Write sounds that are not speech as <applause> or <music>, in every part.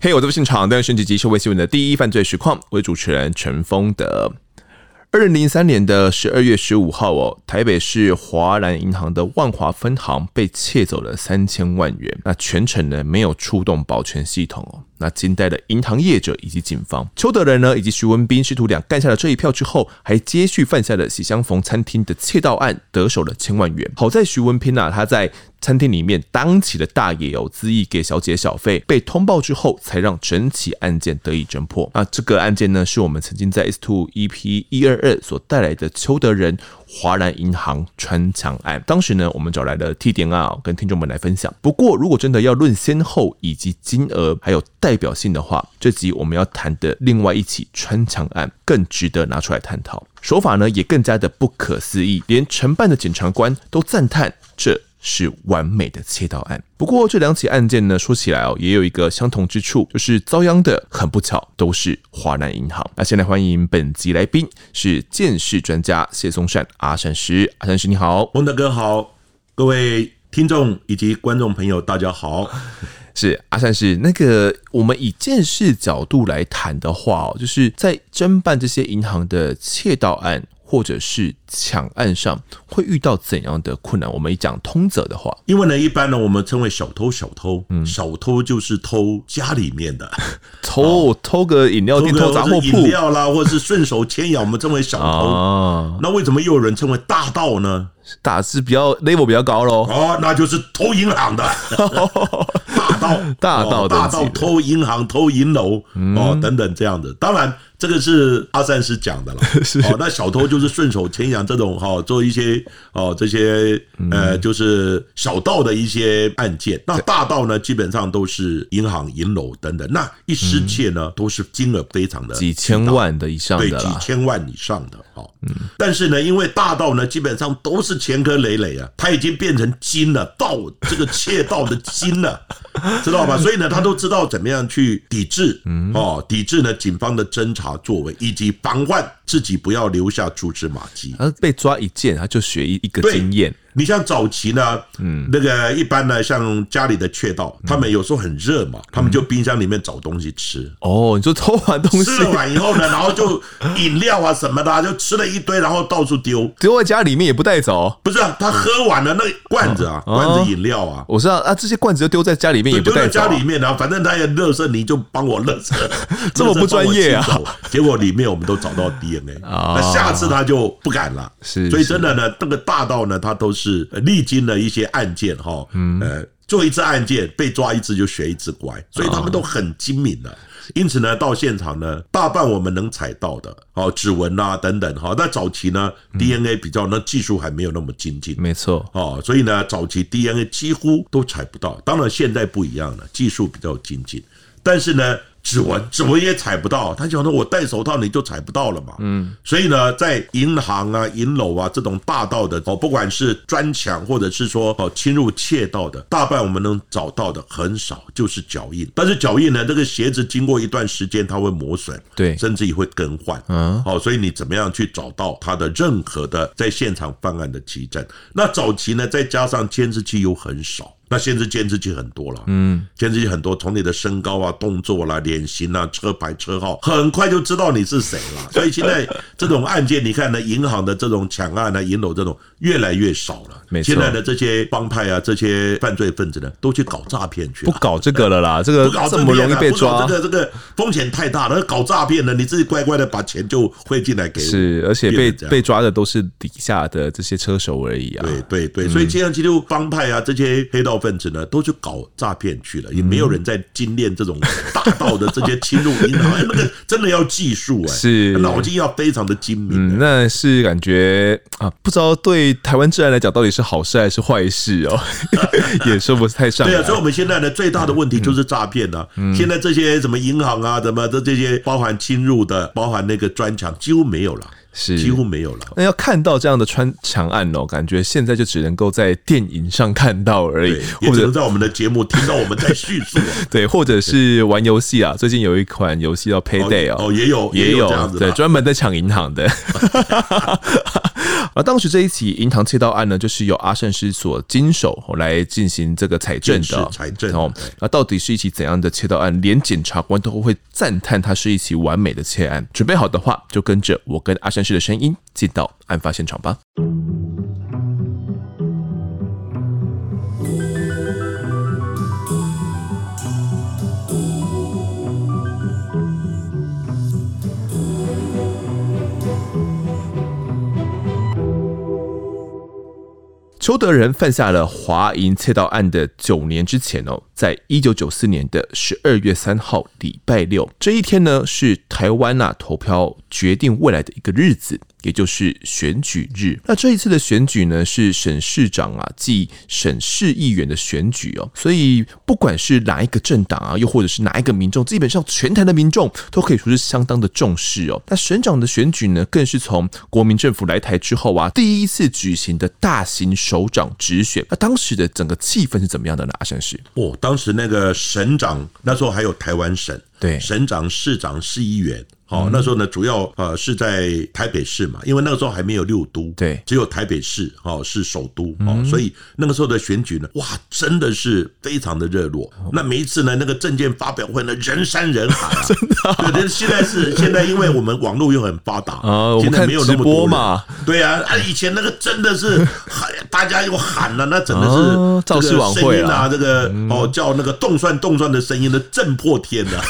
嘿，我在现场，但是升级及社会新闻的第一犯罪实况，我是主持人陈丰德。二零零三年的十二月十五号哦，台北市华南银行的万华分行被窃走了三千万元，那全程呢没有触动保全系统哦。那惊呆了银行业者以及警方，邱德仁呢以及徐文斌师徒俩干下了这一票之后，还接续犯下了喜相逢餐厅的窃盗案，得手了千万元。好在徐文斌啊，他在餐厅里面当起了大爷哦，恣意给小姐小费，被通报之后，才让整起案件得以侦破。那这个案件呢，是我们曾经在 S Two EP 一二二所带来的邱德仁。华南银行穿墙案，当时呢，我们找来了 T 点 R 跟听众们来分享。不过，如果真的要论先后以及金额还有代表性的话，这集我们要谈的另外一起穿墙案更值得拿出来探讨。手法呢，也更加的不可思议，连承办的检察官都赞叹这。是完美的窃盗案。不过这两起案件呢，说起来哦，也有一个相同之处，就是遭殃的很不巧都是华南银行。那先来欢迎本集来宾是鉴识专家谢松善阿善师，阿善师你好，翁大哥好，各位听众以及观众朋友大家好。是阿善是，那个我们以见识角度来谈的话哦，就是在侦办这些银行的窃盗案。或者是抢案上会遇到怎样的困难？我们一讲通则的话，因为呢，一般呢，我们称为小偷，小偷，嗯，小偷就是偷家里面的，偷 <laughs> 偷个饮料店、偷杂货铺、饮料啦，或者是顺手牵羊，我们称为小偷。<laughs> 哦，那为什么又有人称为大盗呢？打字比较 level 比较高喽。哦，那就是偷银行的 <laughs> 大盗，大盗，大盗偷银行、偷银楼哦等等这样的。当然。这个是阿善师讲的了，<laughs> 哦，那小偷就是顺手牵羊这种哈，做一些哦这些呃就是小盗的一些案件。那大盗呢，基本上都是银行、银楼等等。那一失窃呢，都是金额非常的几千万的以上的，对，几千万以上的。好，但是呢，因为大盗呢，基本上都是前科累累啊，他已经变成金了，盗这个窃盗的金了，<laughs> 知道吧？所以呢，他都知道怎么样去抵制，哦，抵制呢，警方的侦查。作为以及防范自己不要留下蛛丝马迹，而被抓一件，他就学一一个经验。你像早期呢，嗯，那个一般呢，像家里的雀道，他们有时候很热嘛，他们就冰箱里面找东西吃。哦，你说偷完东西吃完以后呢，<laughs> 然后就饮料啊什么的，就吃了一堆，然后到处丢，丢在家里面也不带走。不是啊，他喝完了那罐子啊，罐子饮料啊，我知道啊，这些罐子就丢在家里面也不带走。丢在家里面，然后反正他也热身，你就帮我热身，<laughs> 这么不专业啊？结果里面我们都找到 DNA，<laughs> 那下次他就不敢了。是，所以真的呢，这个大道呢，他都是。是历经了一些案件哈，呃，做一次案件被抓一次就学一次乖，所以他们都很精明的。因此呢，到现场呢，大半我们能采到的，哦，指纹啊等等哈。那早期呢，DNA 比较那技术还没有那么精进，没错哦，所以呢，早期 DNA 几乎都采不到。当然现在不一样了，技术比较精进，但是呢。指纹，指纹也踩不到。他想说，我戴手套你就踩不到了嘛。嗯，所以呢，在银行啊、银楼啊这种大道的哦，不管是砖墙或者是说哦侵入窃盗的，大半我们能找到的很少，就是脚印。但是脚印呢，这个鞋子经过一段时间它会磨损，对，甚至也会更换。嗯，好，所以你怎么样去找到它的任何的在现场犯案的迹证？那早期呢，再加上监视器又很少。那现在监视器很多了，嗯，监视器很多，从你的身高啊、动作啦、脸型啊、车牌、车号，很快就知道你是谁了。所以现在这种案件，你看呢，银行的这种抢案啊、银楼这种越来越少了。没错，现在的这些帮派啊、这些犯罪分子呢，都去搞诈骗去了，不搞这个了啦。这个这么容易被抓，这个这个风险太大了。搞诈骗呢，你自己乖乖的把钱就汇进来给我。是，而且被被抓的都是底下的这些车手而已啊。对对对，所以现在其实帮派啊，这些黑道。分子呢，都去搞诈骗去了，也没有人在精炼这种大盗的这些侵入银行，那个真的要技术哎，是脑筋要非常的精明。嗯，那是感觉啊，不知道对台湾治安来讲到底是好事还是坏事哦，<laughs> 也说不太上。对啊，所以我们现在呢，最大的问题就是诈骗呢。现在这些什么银行啊，什么的这些，包含侵入的，包含那个砖墙，几乎没有了。是几乎没有了。那要看到这样的穿墙案哦，感觉现在就只能够在电影上看到而已，或者在我们的节目听到我们在叙述。<laughs> 对，或者是玩游戏啊，最近有一款游戏叫 Payday 哦，也有也有对，专门在抢银行的。<laughs> 而当时这一起银行窃盗案呢，就是由阿善师所经手来进行这个采证的。采证哦，那到底是一起怎样的窃盗案？连检察官都会赞叹它是一起完美的窃案。准备好的话，就跟着我跟阿善师的声音进到案发现场吧。邱德仁犯下了华银窃盗案的九年之前哦，在一九九四年的十二月三号礼拜六这一天呢，是台湾呐投票决定未来的一个日子。也就是选举日，那这一次的选举呢，是省市长啊即省市议员的选举哦，所以不管是哪一个政党啊，又或者是哪一个民众，基本上全台的民众都可以说是相当的重视哦。那省长的选举呢，更是从国民政府来台之后啊，第一次举行的大型首长直选。那当时的整个气氛是怎么样的呢？阿善师哦，当时那个省长那时候还有台湾省，对，省长、市长、市议员。好，那时候呢，主要呃是在台北市嘛，因为那个时候还没有六都，对，只有台北市哦是首都哦，所以那个时候的选举呢，哇，真的是非常的热络。那每一次呢，那个证件发表会呢，人山人海啊，<laughs> 真的。对，现在是 <laughs> 现在，因为我们网络又很发达啊，现在没有那么多嘛，对啊，啊，以前那个真的是喊，大家又喊了，那真的是造势晚会啊，这个哦叫那个动算动算的声音呢，震破天的。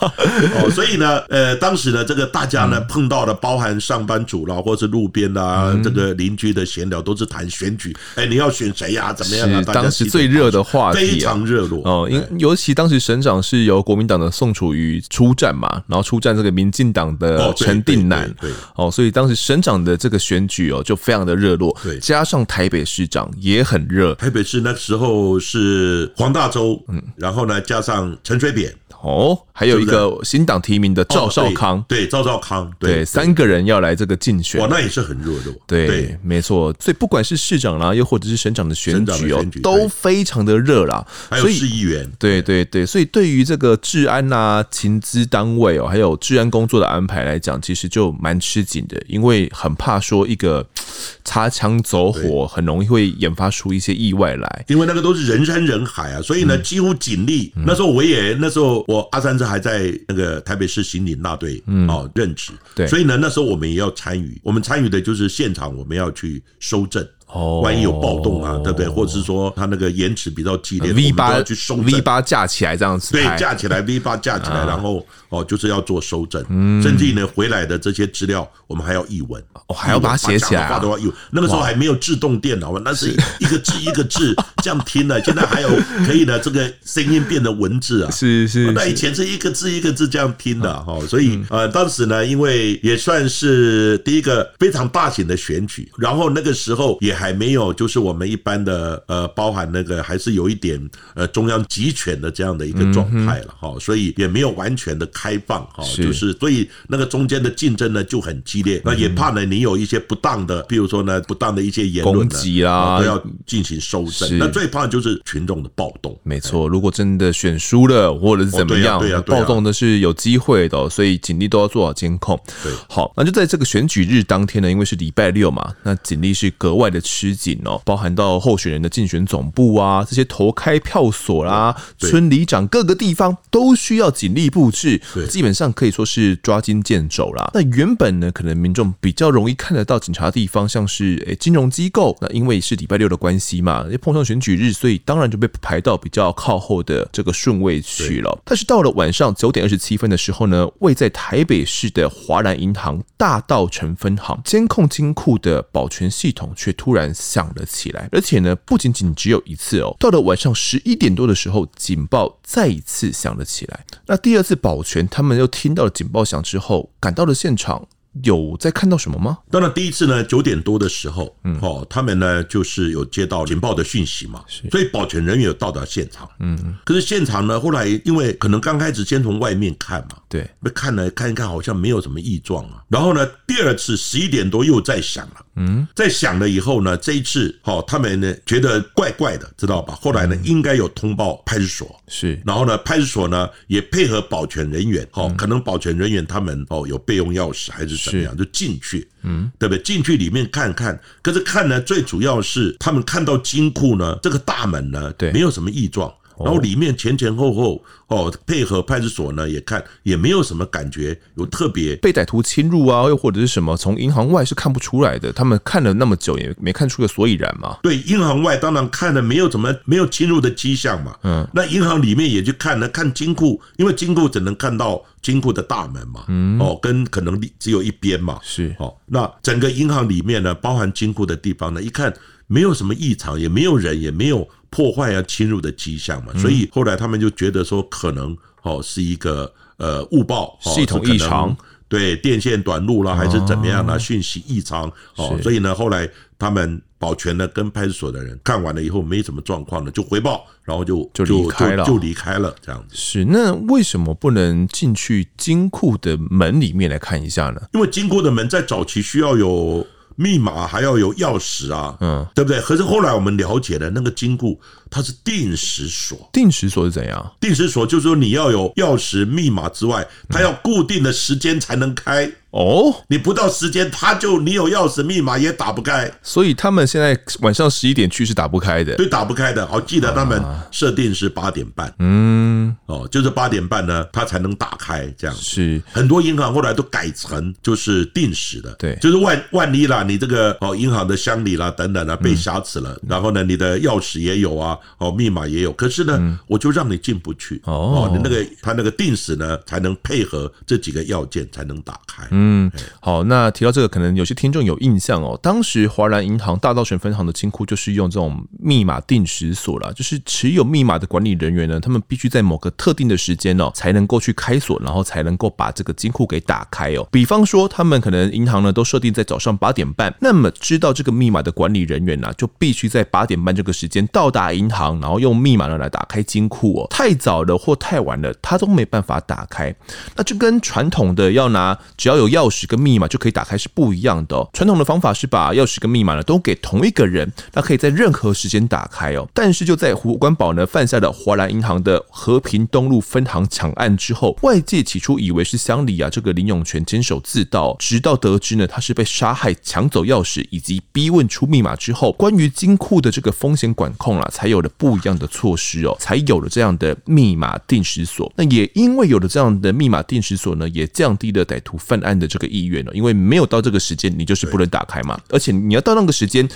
哦，所以呢，呃，当时呢，这个大家呢碰到了，包含上班族啦，或者是路边啊，这个邻居的闲聊，都是谈选举。哎，你要选谁呀？怎么样啊？当时最热的话题，非常热络哦。因尤其当时省长是由国民党的宋楚瑜出战嘛，然后出战这个民进党的陈定南。对哦，所以当时省长的这个选举哦，就非常的热络。对，加上台北市长也很热。台北市那时候是黄大洲，嗯，然后呢，加上陈水扁。哦，还有一个新党提名的赵少康，对赵少康，对三个人要来这个竞选，哇，那也是很热络，对，没错，所以不管是市长啦，又或者是省长的选举哦，都非常的热啦。还有市议员，对对对，所以对于这个治安呐、情资单位哦，还有治安工作的安排来讲，其实就蛮吃紧的，因为很怕说一个擦枪走火，很容易会引发出一些意外来，因为那个都是人山人海啊，所以呢，几乎警力那时候我也那时候。我阿三子还在那个台北市刑警大队哦任职，对，所以呢，那时候我们也要参与，我们参与的就是现场，我们要去收证。哦，万一有暴动啊，对不对？或者是说他那个延迟比较激烈，V 八要去收 V 八架起来这样子，对，架起来 <laughs> V 八架起来，然后哦，就是要做收整，甚至呢回来的这些资料，我们还要译文，哦，还要把它写起来，都要译。那个时候还没有自动电脑嘛，那是一个字一个字 <laughs> 这样听的，现在还有可以呢，这个声音变得文字啊，是是。那以前是一个字一个字这样听的哈，所以呃，当时呢，因为也算是第一个非常大型的选举，然后那个时候也还没有就是。我们一般的呃，包含那个还是有一点呃中央集权的这样的一个状态了哈，所以也没有完全的开放哈，就是所以那个中间的竞争呢就很激烈，那也怕呢你有一些不当的，比如说呢不当的一些言论攻击啊，都要进行收整。那最怕就是群众的暴动。没错，如果真的选输了或者是怎么样，暴动的是有机会的，所以警力都要做好监控。对，好，那就在这个选举日当天呢，因为是礼拜六嘛，那警力是格外的吃紧哦。包含到候选人的竞选总部啊，这些投开票所啦、啊，村里长各个地方都需要警力布置，基本上可以说是抓襟见肘啦。那原本呢，可能民众比较容易看得到警察的地方，像是诶金融机构，那因为是礼拜六的关系嘛，也碰上选举日，所以当然就被排到比较靠后的这个顺位去了。但是到了晚上九点二十七分的时候呢，位在台北市的华南银行大道城分行监控金库的保全系统却突然然响了。起来，而且呢，不仅仅只有一次哦。到了晚上十一点多的时候，警报再一次响了起来。那第二次保全，他们又听到了警报响之后，赶到了现场。有在看到什么吗？当然，第一次呢，九点多的时候，嗯，哦，他们呢就是有接到警报的讯息嘛，所以保全人员有到达现场，嗯，可是现场呢，后来因为可能刚开始先从外面看嘛，对，被看了看一看，好像没有什么异状啊。然后呢，第二次十一点多又在响了，嗯，在响了以后呢，这一次，哦，他们呢觉得怪怪的，知道吧？后来呢，应该有通报派出所，是，然后呢，派出所呢也配合保全人员，哦，可能保全人员他们哦有备用钥匙还是。怎么样，就进去，嗯，对不对？进去里面看看，可是看呢，最主要是他们看到金库呢，这个大门呢，对，没有什么异状。然后里面前前后后哦，配合派出所呢也看也没有什么感觉有特别被歹徒侵入啊，又或者是什么从银行外是看不出来的，他们看了那么久也没看出个所以然嘛。对，银行外当然看了没有怎么没有侵入的迹象嘛。嗯，那银行里面也去看了看金库，因为金库只能看到金库的大门嘛。嗯，哦，跟可能只有一边嘛。是哦，那整个银行里面呢，包含金库的地方呢，一看没有什么异常，也没有人，也没有。破坏啊侵入的迹象嘛，所以后来他们就觉得说可能哦是一个呃误报系统异常，对电线短路啦还是怎么样呢？讯息异常哦，所以呢后来他们保全呢跟派出所的人看完了以后没什么状况了就回报，然后就就离开了，就离开了这样子。是那为什么不能进去金库的门里面来看一下呢？因为金库的门在早期需要有。密码还要有钥匙啊，嗯，对不对？可是后来我们了解了那个金库，它是定时锁。定时锁是怎样？定时锁就是说你要有钥匙、密码之外，它要固定的时间才能开。哦，你不到时间，它就你有钥匙密码也打不开，所以他们现在晚上十一点去是打不开的，对，打不开的。好，记得他们设定是八点半，嗯，哦，就是八点半呢，它才能打开，这样。是。很多银行后来都改成就是定时的，对，就是万万一啦，你这个哦银行的箱里啦等等啊被挟持了，然后呢你的钥匙也有啊，哦密码也有，可是呢我就让你进不去，哦，你那个他那个定时呢才能配合这几个要件才能打开。嗯，好，那提到这个，可能有些听众有印象哦。当时华南银行大稻埕分行的金库就是用这种密码定时锁啦，就是持有密码的管理人员呢，他们必须在某个特定的时间哦，才能够去开锁，然后才能够把这个金库给打开哦。比方说，他们可能银行呢都设定在早上八点半，那么知道这个密码的管理人员呢，就必须在八点半这个时间到达银行，然后用密码呢来打开金库哦。太早了或太晚了，他都没办法打开。那就跟传统的要拿，只要有。钥匙跟密码就可以打开是不一样的哦。传统的方法是把钥匙跟密码呢都给同一个人，那可以在任何时间打开哦。但是就在胡关宝呢犯下了华南银行的和平东路分行抢案之后，外界起初以为是乡里啊这个林永全监守自盗，直到得知呢他是被杀害、抢走钥匙以及逼问出密码之后，关于金库的这个风险管控啊，才有有了不一样的措施哦，才有了这样的密码定时锁。那也因为有了这样的密码定时锁呢，也降低了歹徒犯案的这个意愿了，因为没有到这个时间，你就是不能打开嘛，而且你要到那个时间。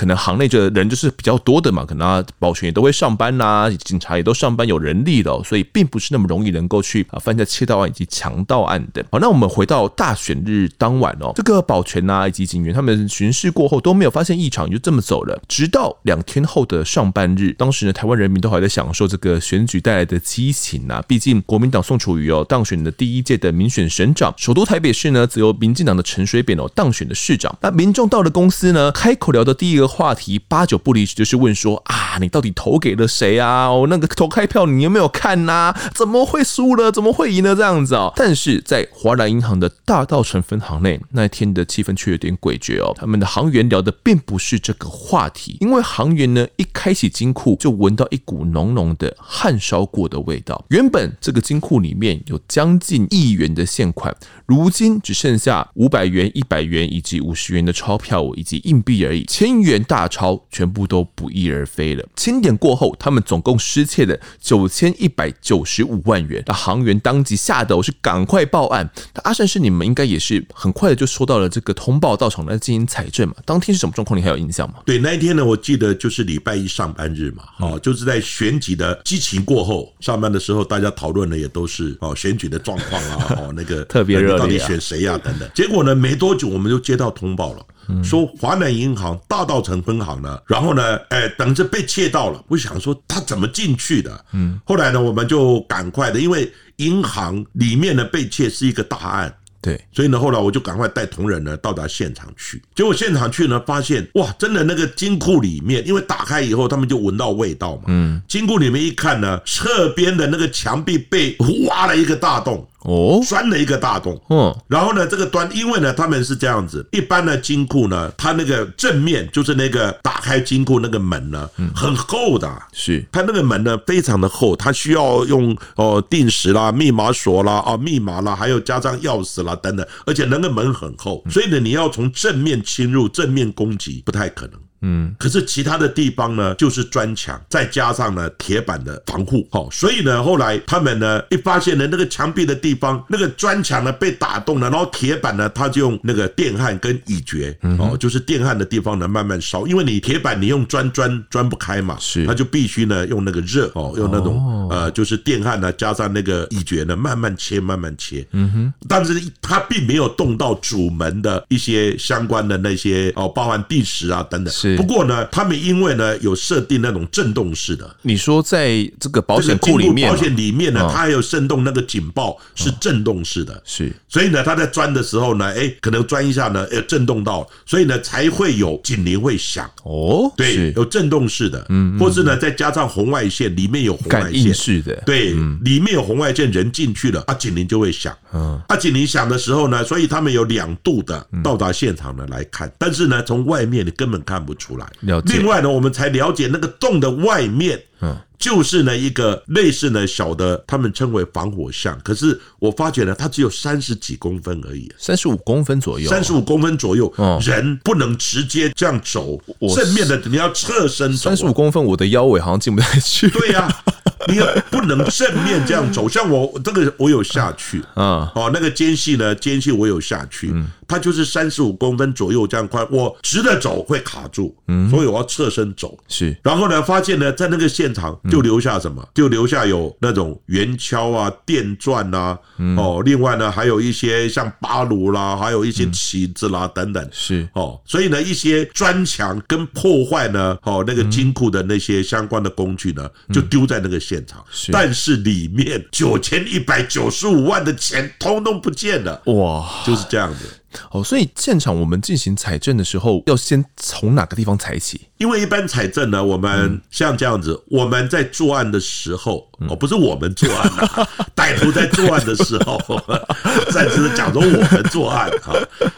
可能行内的人就是比较多的嘛，可能啊保全也都会上班呐、警察也都上班，有人力的、哦，所以并不是那么容易能够去啊犯下窃盗案以及强盗案的。好，那我们回到大选日当晚哦，这个保全呐、啊、以及警员他们巡视过后都没有发现异常，就这么走了。直到两天后的上半日，当时呢台湾人民都还在享受这个选举带来的激情呐、啊，毕竟国民党宋楚瑜哦当选的第一届的民选省长，首都台北市呢则由民进党的陈水扁哦当选的市长。那民众到了公司呢，开口聊的第一个。话题八九不离十，就是问说啊，你到底投给了谁啊？我，那个投开票你有没有看呐、怎么会输了？怎么会赢了？这样子哦。但是在华南银行的大稻埕分行内，那一天的气氛却有点诡谲哦。他们的行员聊的并不是这个话题，因为行员呢一开启金库就闻到一股浓浓的汗烧过的味道。原本这个金库里面有将近亿元的现款，如今只剩下五百元、一百元以及五十元的钞票以及硬币而已，千元。大钞全部都不翼而飞了。清点过后，他们总共失窃了九千一百九十五万元。那行员当即吓得我是赶快报案。那阿善是，你们应该也是很快的就收到了这个通报，到场来进行采证嘛？当天是什么状况？你还有印象吗？对，那一天呢，我记得就是礼拜一上班日嘛，哦，就是在选举的激情过后，上班的时候，大家讨论的也都是哦选举的状况啊，<laughs> 哦那个特别热烈，到底选谁呀等等。结果呢，没多久我们就接到通报了。说华南银行大道城分行呢，然后呢，哎，等着被窃盗了。我想说他怎么进去的？嗯，后来呢，我们就赶快的，因为银行里面的被窃是一个大案，对，所以呢，后来我就赶快带同仁呢到达现场去。结果现场去呢，发现哇，真的那个金库里面，因为打开以后他们就闻到味道嘛，嗯，金库里面一看呢，侧边的那个墙壁被挖了一个大洞。哦，钻了一个大洞。嗯，然后呢，这个端，因为呢，他们是这样子，一般的金库呢，它那个正面就是那个打开金库那个门呢，很厚的，是。它那个门呢非常的厚，它需要用哦定时啦、密码锁啦、啊密码啦，还有加上钥匙啦等等，而且那个门很厚，所以呢，你要从正面侵入、正面攻击不太可能。嗯，可是其他的地方呢，就是砖墙，再加上呢铁板的防护，好，所以呢，后来他们呢一发现呢那个墙壁的地方，那个砖墙呢被打动了，然后铁板呢，他就用那个电焊跟乙炔，哦，就是电焊的地方呢慢慢烧，因为你铁板你用砖砖砖不开嘛，是，他就必须呢用那个热哦，用那种呃就是电焊呢加上那个乙炔呢慢慢切慢慢切，嗯哼，但是它并没有动到主门的一些相关的那些哦，包含地石啊等等。不过呢，他们因为呢有设定那种震动式的，你说在这个保险库里面，保险里面呢，它还有震动那个警报是震动式的，是，所以呢，他在钻的时候呢，哎，可能钻一下呢，哎，震动到，所以呢才会有警铃会响。哦，对，有震动式的，嗯，或是呢再加上红外线，里面有红外线。式的，对，里面有红外线，人进去了啊，警铃就会响，嗯，啊，警铃响的时候呢，所以他们有两度的到达现场呢来看，但是呢，从外面你根本看不出来。另外呢，我们才了解那个洞的外面，嗯，就是呢一个类似呢小的，他们称为防火巷。可是我发觉呢，它只有三十几公分而已，三十五公分左右，三十五公分左右，人不能直接这样走，正面的你要侧身走。三十五公分，我的腰围好像进不太去。对呀。<laughs> 你不能正面这样走，像我这个我有下去，啊，哦，那个间隙呢，间隙我有下去，它就是三十五公分左右这样宽，我直的走会卡住，所以我要侧身走，是，然后呢，发现呢，在那个现场就留下什么，就留下有那种圆锹啊、电钻啊，哦，另外呢，还有一些像巴炉啦，还有一些旗子啦等等，是，哦，所以呢，一些砖墙跟破坏呢，哦，那个金库的那些相关的工具呢，就丢在那个。现场，但是里面九千一百九十五万的钱通通不见了，哇，就是这样的。哦，所以现场我们进行采证的时候，要先从哪个地方采起？因为一般采证呢，我们像这样子，我们在作案的时候，哦，不是我们作案啊，歹徒在作案的时候，<laughs> 暂时讲说我们作案啊，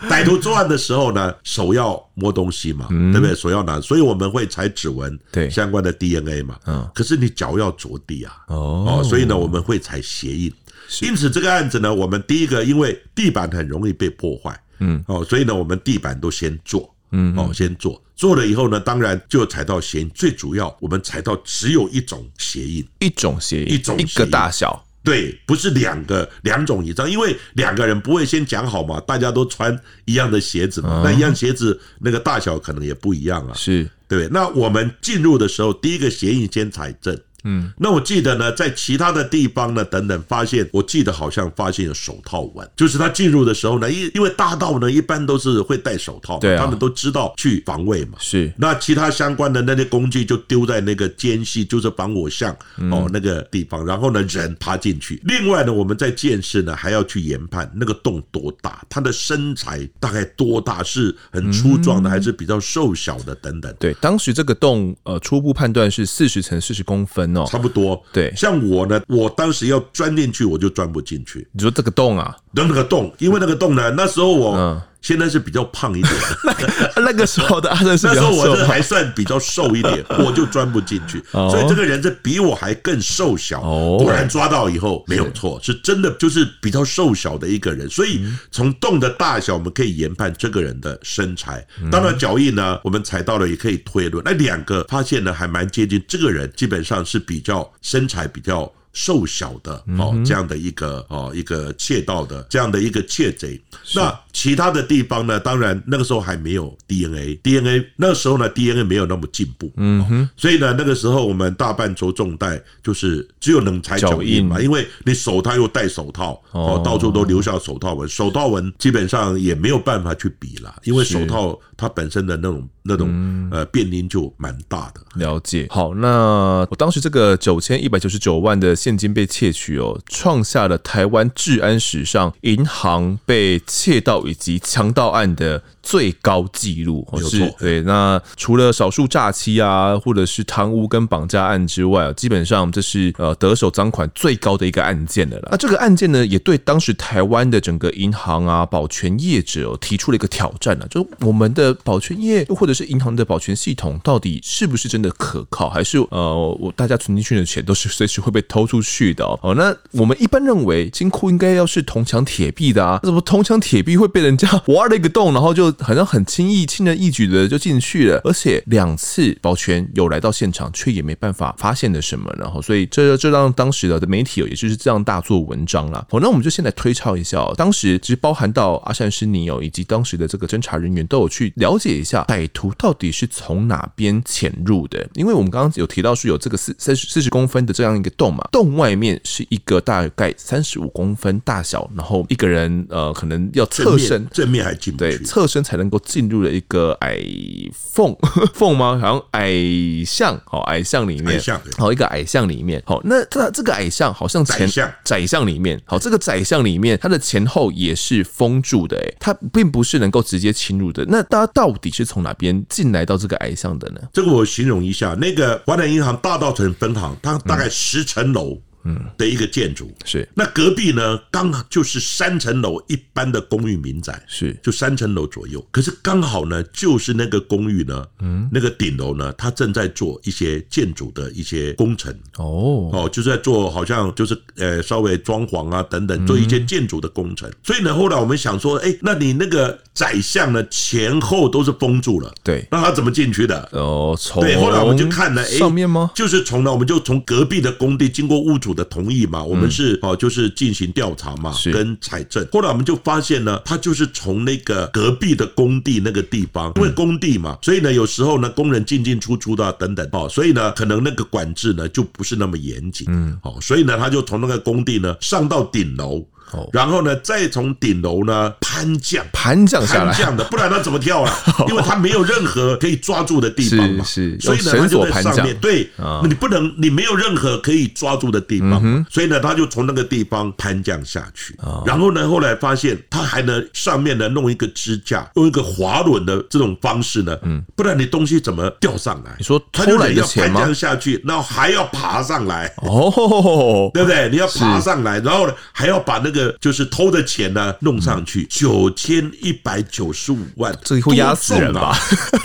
歹徒作案的时候呢，手要摸东西嘛，对不对？手要拿，所以我们会采指纹，对相关的 DNA 嘛，嗯，可是你脚要着地啊，哦，所以呢，我们会采鞋印。因此，这个案子呢，我们第一个，因为地板很容易被破坏，嗯，哦，所以呢，我们地板都先做，嗯，哦，先做，做了以后呢，当然就踩到鞋印。最主要，我们踩到只有一种鞋印，一种鞋印，一种一个大小，对，不是两个两种以上，因为两个人不会先讲好嘛，大家都穿一样的鞋子嘛，那一样鞋子那个大小可能也不一样啊，是。对。那我们进入的时候，第一个鞋印先采证。嗯，那我记得呢，在其他的地方呢，等等，发现，我记得好像发现有手套纹，就是他进入的时候呢，因因为大盗呢，一般都是会戴手套，对，他们都知道去防卫嘛，是。那其他相关的那些工具就丢在那个间隙，就是防火巷哦那个地方，然后呢，人爬进去。另外呢，我们在鉴识呢，还要去研判那个洞多大，他的身材大概多大，是很粗壮的，还是比较瘦小的等等。对，当时这个洞呃，初步判断是四十乘四十公分。差不多，对，像我呢，我当时要钻进去，我就钻不进去。你说这个洞啊，那那个洞，因为那个洞呢，那时候我。嗯现在是比较胖一点，<laughs> 那个时候的阿正是，那时候我是还算比较瘦一点，<laughs> 我就钻不进去，所以这个人是比我还更瘦小。果然抓到以后没有错，是真的就是比较瘦小的一个人。所以从洞的大小，我们可以研判这个人的身材。当然脚印呢，我们踩到了也可以推论。那两个发现呢，还蛮接近。这个人基本上是比较身材比较。瘦小的哦，这样的一个哦，一个窃盗的这样的一个窃贼。那其他的地方呢？当然那个时候还没有 DNA，DNA 那个时候呢，DNA 没有那么进步。嗯哼，所以呢，那个时候我们大半着重带就是只有能踩脚印嘛，因为你手他又戴手套哦，到处都留下手套纹，手套纹基本上也没有办法去比了，因为手套它本身的那种那种呃变因就蛮大的。了解。好，那我当时这个九千一百九十九万的。现金被窃取哦，创下了台湾治安史上银行被窃盗以及强盗案的最高纪录，没有错。对，那除了少数诈欺啊，或者是贪污跟绑架案之外，基本上这是呃得手赃款最高的一个案件的了。那这个案件呢，也对当时台湾的整个银行啊、保全业者提出了一个挑战呢，就我们的保全业或者是银行的保全系统，到底是不是真的可靠，还是呃我大家存进去的钱都是随时会被偷出去的？哦，那我们一般认为金库应该要是铜墙铁壁的啊，那怎么铜墙铁壁会被人家挖了一个洞，然后就好像很轻易、轻而易举的就进去了？而且两次保全有来到现场，却也没办法发现了什么，然后所以这这让当时的媒体也就是这样大做文章了。好，那我们就先来推敲一下哦，当时其实包含到阿善师尼哦，以及当时的这个侦查人员都有去了解一下歹徒到底是从哪边潜入的，因为我们刚刚有提到说有这个四三十四十公分的这样一个洞嘛，洞外面是一个大概三十五公分大小，然后一个人呃可能要侧身正面还进不去，对，侧身才能够进入了一个矮缝 <laughs> 缝吗？好像矮巷，好矮巷里面，好一个矮巷里面，好那这这个矮巷好像前窄巷里面，好这个窄巷里面它的前后也是封住的，哎，它并不是能够直接侵入的。那大家到底是从哪边进来到这个矮巷的呢？这个我形容一下，那个华南银行大道城分行，它大概十层楼。嗯，的一个建筑。是，那隔壁呢，刚好就是三层楼一般的公寓民宅，是，就三层楼左右。可是刚好呢，就是那个公寓呢，嗯，那个顶楼呢，它正在做一些建筑的一些工程，哦。哦，就是在做，好像就是呃稍微装潢啊等等，做一些建筑的工程。所以呢，后来我们想说，哎，那你那个宰相呢，前后都是封住了，对，那他怎么进去的？哦，从对，后来我们就看了，哎，上面吗？就是从呢，我们就从隔壁的工地经过屋主的同意嘛，我们是哦，就是进行调查嘛，跟采证。后来我们就发现呢，他就是从那个隔壁的工地那个地方，因为工地嘛，所以呢，有时候呢，工人进进出出的等等哦，所以呢，可能那个管制呢就不是那么严谨，嗯，哦，所以呢，他就从那个工地呢上到顶楼。然后呢，再从顶楼呢攀降，攀降下来，攀降的，不然他怎么跳啊？<laughs> 因为他没有任何可以抓住的地方嘛，是，所以呢，他就在上面。对，那你不能，你没有任何可以抓住的地方，所以呢，他就从那个地方攀降下去。然后呢，后来发现他还能上面呢弄一个支架，用一个滑轮的这种方式呢，嗯，不然你东西怎么吊上来？你说偷来的钱吗？攀降下去，然后还要爬上来，哦，<laughs> 对不对？你要爬上来，然后呢还要把那个。就是偷的钱呢，弄上去九千一百九十五万，最后压死人吧？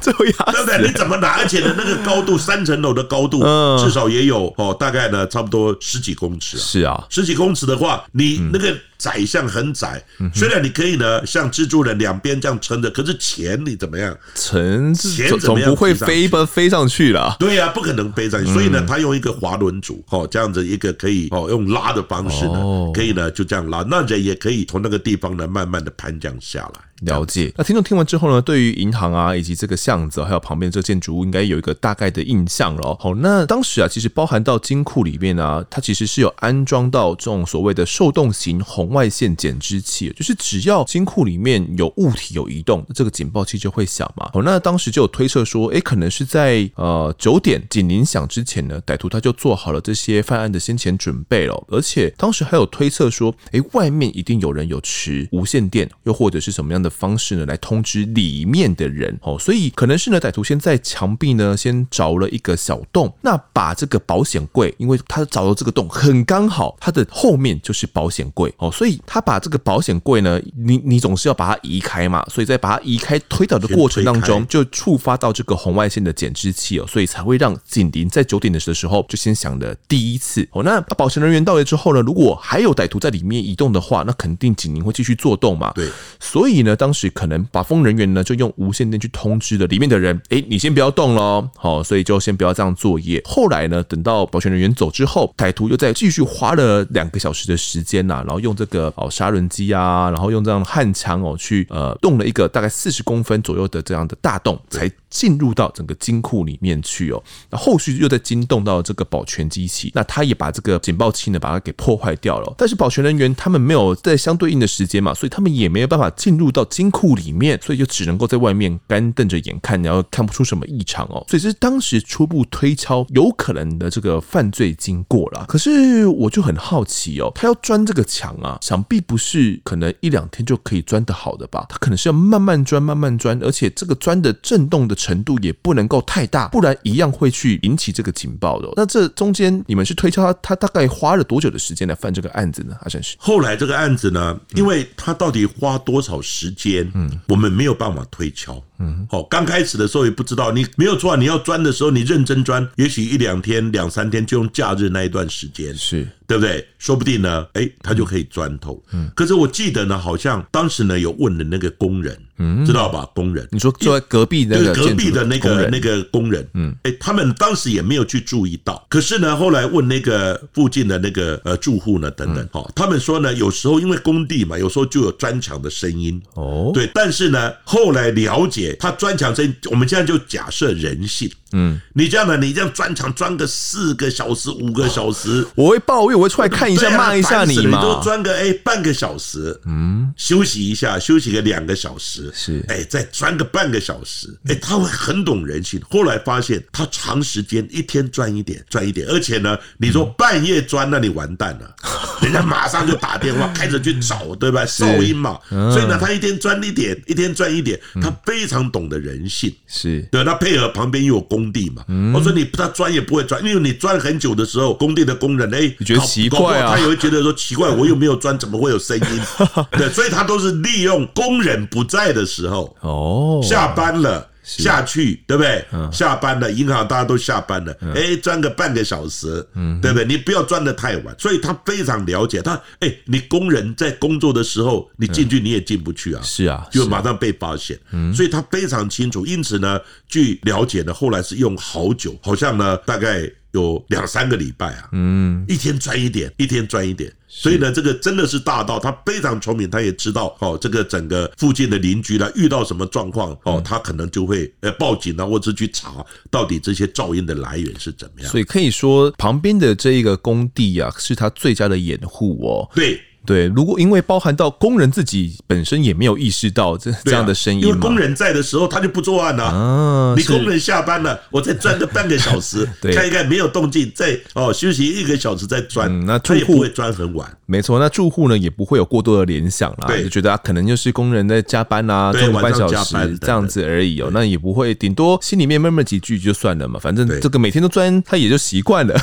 这会 <laughs> 压死人，对不对？你怎么拿？而且呢，那个高度三层楼的高度，至少也有哦，大概呢，差不多十几公尺啊。是啊，十几公尺的话，你那个。窄巷很窄，虽然你可以呢像蜘蛛人两边这样撑着，可是钱你怎么样？钱钱总不会飞吧飞上去了？对呀，不可能飞上去。所以呢，他用一个滑轮组，哦，这样子一个可以哦用拉的方式呢，可以呢就这样拉，那人也可以从那个地方呢慢慢的攀降下来。了解。那听众听完之后呢，对于银行啊以及这个巷子还有旁边这个建筑物，应该有一个大概的印象了。好，那当时啊，其实包含到金库里面啊，它其实是有安装到这种所谓的受动型红外线检知器，就是只要金库里面有物体有移动，这个警报器就会响嘛。好，那当时就有推测说，诶，可能是在呃九点警铃响之前呢，歹徒他就做好了这些犯案的先前准备了，而且当时还有推测说，诶，外面一定有人有持无线电，又或者是什么样的方式呢，来通知里面的人。哦，所以可能是呢，歹徒先在墙壁呢先凿了一个小洞，那把这个保险柜，因为他凿了这个洞很刚好，它的后面就是保险柜，哦，所以他。把这个保险柜呢，你你总是要把它移开嘛，所以在把它移开推倒的过程当中，就触发到这个红外线的检知器哦，所以才会让警铃在九点的时候就先响了第一次哦。那保险人员到了之后呢，如果还有歹徒在里面移动的话，那肯定警铃会继续作动嘛。对，所以呢，当时可能把风人员呢就用无线电去通知了里面的人，哎，你先不要动喽，好，所以就先不要这样作业。后来呢，等到保全人员走之后，歹徒又再继续花了两个小时的时间呐，然后用这个哦。砂轮机啊，然后用这样焊枪哦，去呃动了一个大概四十公分左右的这样的大洞，才进入到整个金库里面去哦。那后续又在惊动到这个保全机器，那他也把这个警报器呢把它给破坏掉了。但是保全人员他他们没有在相对应的时间嘛，所以他们也没有办法进入到金库里面，所以就只能够在外面干瞪着眼看，然后看不出什么异常哦。所以这是当时初步推敲有可能的这个犯罪经过啦。可是我就很好奇哦，他要钻这个墙啊，想必不是可能一两天就可以钻得好的吧？他可能是要慢慢钻，慢慢钻，而且这个钻的震动的程度也不能够太大，不然一样会去引起这个警报的。那这中间你们是推敲他，他大概花了多久的时间来犯这个案子呢？阿善是，后来这个案子呢，因为他到底花多少时间，嗯，我们没有办法推敲。嗯，好，刚开始的时候也不知道，你没有错，你要钻的时候，你认真钻，也许一两天、两三天，就用假日那一段时间，是对不对？说不定呢，哎，他就可以钻透。嗯，可是我记得呢，好像当时呢有问了那个工人，嗯，知道吧？工人，你说坐在隔壁那个隔壁的那个那个工人，嗯，哎，他们当时也没有去注意到。可是呢，后来问那个附近的那个呃住户呢，等等，好，他们说呢，有时候因为工地嘛，有时候就有砖墙的声音。哦，对，但是呢，后来了解。他钻墙声，我们现在就假设人性。嗯，你这样的，你这样钻墙钻个四个小时、五个小时，我会抱怨，我会出来看一下，骂一下你嘛。你都专个哎半个小时，嗯，休息一下，休息个两个小时，是。哎再专个半个小时，哎他会很懂人性。后来发现他长时间一天专一点，专一点，而且呢，你说半夜钻，那你完蛋了，<laughs> 人家马上就打电话开始去找，对吧？噪音嘛，所以呢，他一天钻一点，一天专一点，他非常懂得人性，是对，那配合旁边又有工。地嘛，我说你他钻也不会钻，因为你钻很久的时候，工地的工人哎，你觉得奇怪啊？他也会觉得说奇怪，我又没有钻，怎么会有声音？<laughs> 对，所以他都是利用工人不在的时候，哦，下班了。下去对不对？下班了，银行大家都下班了，哎，钻个半个小时，对不对？你不要钻得太晚。所以他非常了解他，哎，你工人在工作的时候，你进去你也进不去啊，是啊，就马上被发现。所以他非常清楚。因此呢，据了解呢，后来是用好久，好像呢，大概。有两三个礼拜啊，嗯，一天赚一点，一天赚一点，所以呢，这个真的是大盗，他非常聪明，他也知道哦，这个整个附近的邻居呢，遇到什么状况哦，他可能就会呃报警啊，或者去查到底这些噪音的来源是怎么样。所以可以说，旁边的这一个工地啊，是他最佳的掩护哦。对。对，如果因为包含到工人自己本身也没有意识到这这样的声音，因为工人在的时候他就不作案了啊。你工人下班了，我再钻个半个小时，看一看没有动静，再哦休息一个小时再钻，那住户会钻很晚。没错，那住户呢也不会有过多的联想啦，就觉得啊可能就是工人在加班啊，钻个半小时这样子而已哦。那也不会，顶多心里面闷闷几句就算了嘛，反正这个每天都钻，他也就习惯了。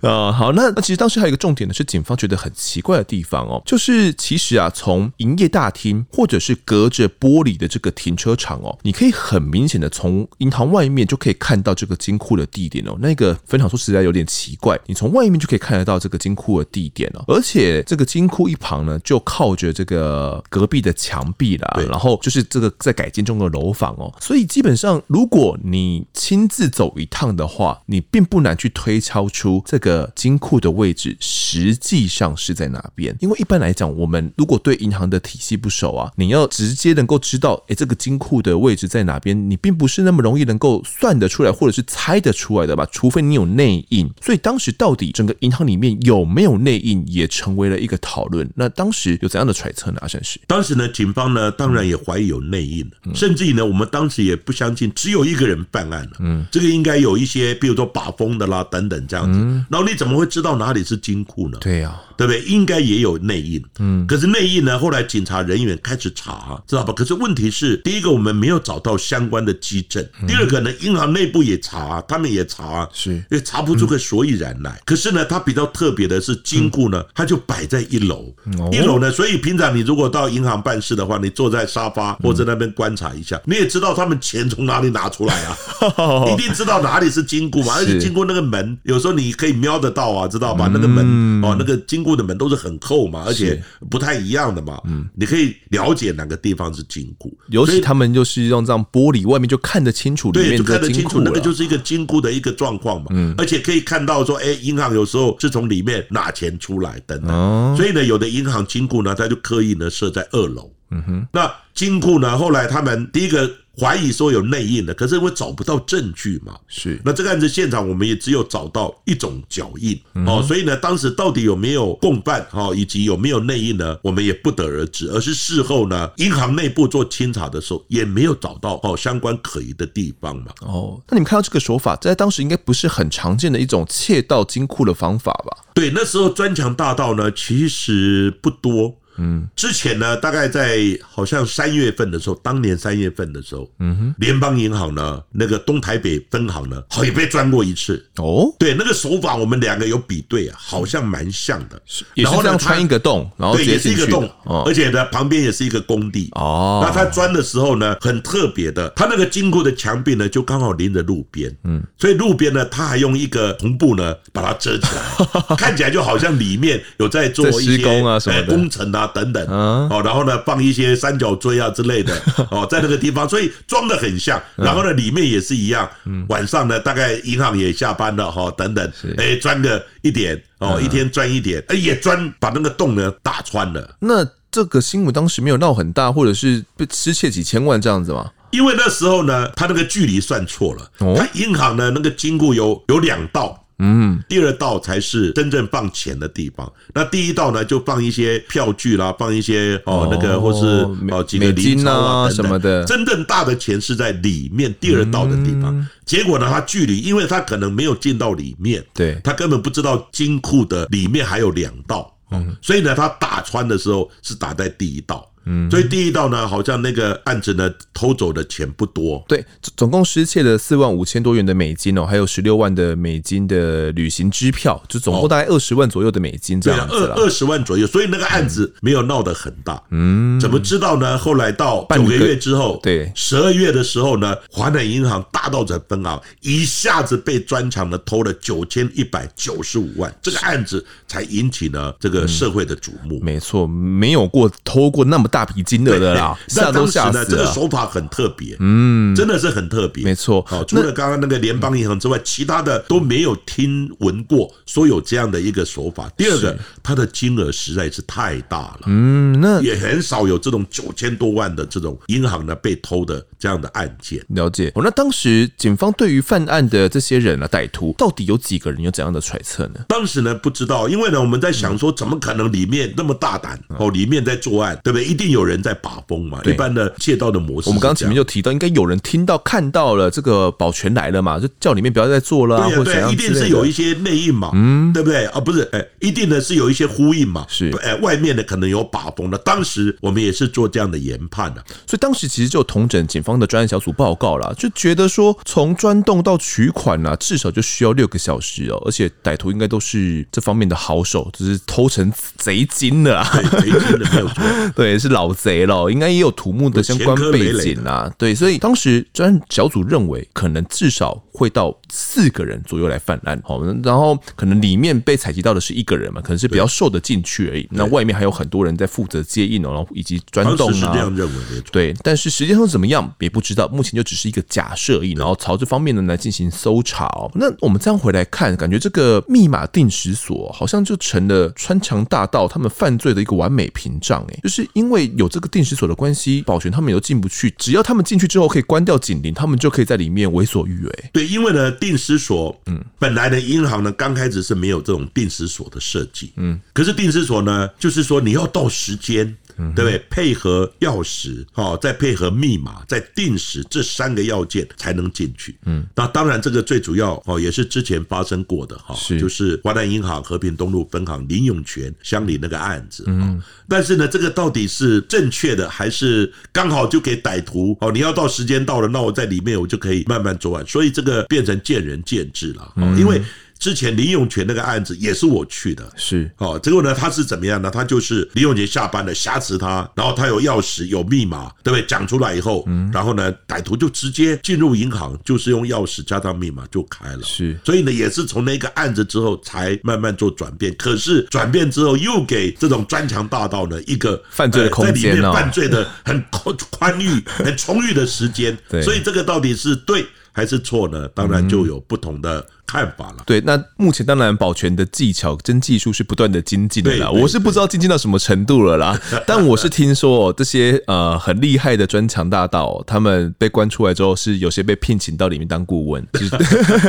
啊，<laughs> 好，那那其实当时还有一个重点呢，是警方觉得很。奇怪的地方哦，就是其实啊，从营业大厅或者是隔着玻璃的这个停车场哦，你可以很明显的从银行外面就可以看到这个金库的地点哦。那个分享说实在有点奇怪，你从外面就可以看得到这个金库的地点哦，而且这个金库一旁呢，就靠着这个隔壁的墙壁啦，然后就是这个在改建中的楼房哦，所以基本上如果你亲自走一趟的话，你并不难去推敲出这个金库的位置实际上是。在哪边？因为一般来讲，我们如果对银行的体系不熟啊，你要直接能够知道，哎，这个金库的位置在哪边，你并不是那么容易能够算得出来，或者是猜得出来的吧？除非你有内应。所以当时到底整个银行里面有没有内应，也成为了一个讨论。那当时有怎样的揣测呢？阿善师，当时呢，警方呢，当然也怀疑有内应，甚至于呢，我们当时也不相信只有一个人办案了。嗯，这个应该有一些，比如说把风的啦，等等这样子。然后你怎么会知道哪里是金库呢？对呀。对不对？应该也有内应，嗯，可是内应呢？后来警察人员开始查，知道吧？可是问题是，第一个我们没有找到相关的基证，第二个呢，银行内部也查，他们也查，是也查不出个所以然来。可是呢，它比较特别的是金库呢，它就摆在一楼，一楼呢，所以平常你如果到银行办事的话，你坐在沙发或者那边观察一下，你也知道他们钱从哪里拿出来啊，<laughs> 一定知道哪里是金库嘛，而且金库那个门有时候你可以瞄得到啊，知道吧？那个门哦，那个金库。的门都是很厚嘛，而且不太一样的嘛。嗯，你可以了解哪个地方是金库，尤其他们就是用这样玻璃，外面就看得清楚，对，就看得清楚，那个就是一个金库的一个状况嘛。嗯，而且可以看到说，哎，银行有时候是从里面拿钱出来等等。所以呢，有的银行金库呢，它就刻意呢设在二楼。嗯哼，那金库呢，后来他们第一个怀疑说有内应的，可是因为找不到证据嘛，是。那这个案子现场我们也只有找到一种脚印哦，所以呢，当时到底有没有共犯哦，以及有没有内应呢，我们也不得而知。而是事后呢，银行内部做清查的时候，也没有找到哦相关可疑的地方嘛。哦，那你们看到这个手法，在当时应该不是很常见的一种窃盗金库的方法吧？对，那时候砖墙大盗呢，其实不多。嗯，之前呢，大概在好像三月份的时候，当年三月份的时候，嗯哼，联邦银行呢，那个东台北分行呢，好也被钻过一次。哦，对，那个手法我们两个有比对啊，好像蛮像的。也是这样穿一个洞，然后对，也是一个洞，而且呢，旁边也是一个工地。哦，那他钻的时候呢，很特别的，他那个金库的墙壁呢，就刚好临着路边。嗯，所以路边呢，他还用一个红布呢把它遮起来，<laughs> 看起来就好像里面有在做一些工啊什么工程啊。等等，哦，然后呢，放一些三角锥啊之类的，<laughs> 哦，在那个地方，所以装的很像。然后呢，里面也是一样。晚上呢，大概银行也下班了，哈，等等，哎，钻个一点，哦，一天钻一点，哎，也钻把那个洞呢打穿了。那这个新闻当时没有闹很大，或者是被失窃几千万这样子吗？因为那时候呢，他那个距离算错了。他银行呢，那个金库有有两道。嗯，第二道才是真正放钱的地方。那第一道呢，就放一些票据啦，放一些哦那个或是哦几个零钞啊什么的。真正大的钱是在里面第二道的地方。结果呢，他距离，因为他可能没有进到里面，对，他根本不知道金库的里面还有两道，嗯，所以呢，他打穿的时候是打在第一道。嗯，所以第一道呢，好像那个案子呢，偷走的钱不多。对，总共失窃了四万五千多元的美金哦，还有十六万的美金的旅行支票，就总共大概二十万左右的美金这样子。二二十万左右，所以那个案子没有闹得很大。嗯，怎么知道呢？后来到九个月之后，对，十二月的时候呢，华南银行大道者分行一下子被专场的偷了九千一百九十五万，这个案子才引起了这个社会的瞩目。没错，没有过偷过那么。大笔金额的啦，<laughs> 吓都吓死了。这个手法很特别，嗯，真的是很特别，没错。好，除了刚刚那个联邦银行之外，其他的都没有听闻过说有这样的一个手法。第二个，它的金额实在是太大了，嗯，那也很少有这种九千多万的这种银行呢被偷的这样的案件。了解。哦，那当时警方对于犯案的这些人啊，歹徒到底有几个人？有怎样的揣测呢？当时呢不知道，因为呢我们在想说，怎么可能里面那么大胆哦，里面在作案，对不对？一定。一定有人在把风嘛？一般的窃盗的模式，我们刚刚前面就提到，应该有人听到看到了这个保全来了嘛，就叫里面不要再做了，对对，一定是有一些内应嘛，嗯，对不对啊？不是，哎，一定呢是有一些呼应嘛，是，哎，外面的可能有把风的。当时我们也是做这样的研判的，所以当时其实就同整警方的专案小组报告了，就觉得说从钻洞到取款啊，至少就需要六个小时哦，而且歹徒应该都是这方面的好手，就是偷成贼精的啊，贼精的没有错，<laughs> 对，是。老贼了，应该也有土木的相关背景啊。对，所以当时专案小组认为，可能至少会到四个人左右来犯案。好，然后可能里面被采集到的是一个人嘛，可能是比较受得进去而已。那外面还有很多人在负责接应哦，然后以及钻洞啊。是这样认为的。对，但是实际上怎么样也不知道，目前就只是一个假设而已。然后朝这方面呢来进行搜查。那我们这样回来看，感觉这个密码定时锁好像就成了穿墙大盗他们犯罪的一个完美屏障。哎，就是因为。有这个定时锁的关系，保全他们也都进不去。只要他们进去之后可以关掉警铃，他们就可以在里面为所欲为。对，因为呢，定时锁，嗯，本来呢银行呢，刚开始是没有这种定时锁的设计，嗯，可是定时锁呢，就是说你要到时间。对不对？配合钥匙，好，再配合密码，再定时，这三个要件才能进去。嗯，那当然，这个最主要哦，也是之前发生过的哈，是就是华南银行和平东路分行林永全乡里那个案子。嗯，但是呢，这个到底是正确的，还是刚好就给歹徒？哦，你要到时间到了，那我在里面我就可以慢慢作案。所以这个变成见仁见智了。嗯，因为。之前林永全那个案子也是我去的，是哦。结果呢，他是怎么样呢？他就是林永全下班了，挟持他，然后他有钥匙、有密码，对不对？讲出来以后，嗯，然后呢，歹徒就直接进入银行，就是用钥匙加上密码就开了。是，所以呢，也是从那个案子之后才慢慢做转变。可是转变之后，又给这种砖墙大盗呢一个犯罪的空间，在里面犯罪的 <laughs> 很宽宽裕、<laughs> 很充裕的时间。对，所以这个到底是对还是错呢？当然就有不同的。看法了。对，那目前当然保全的技巧跟技术是不断的精进的啦。我是不知道精进到什么程度了啦，<laughs> 但我是听说这些呃很厉害的专强大盗，他们被关出来之后，是有些被聘请到里面当顾问，<laughs> 就是、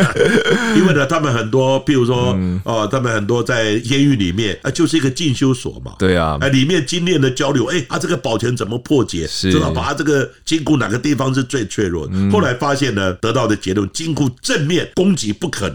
<laughs> 因为呢，他们很多，譬如说哦、他们很多在监狱里面啊，就是一个进修所嘛。对啊，哎，里面精炼的交流，哎，啊，这个保全怎么破解？知道把他这个金库哪个地方是最脆弱的？后来发现呢，得到的结论，金库正面攻击不可能，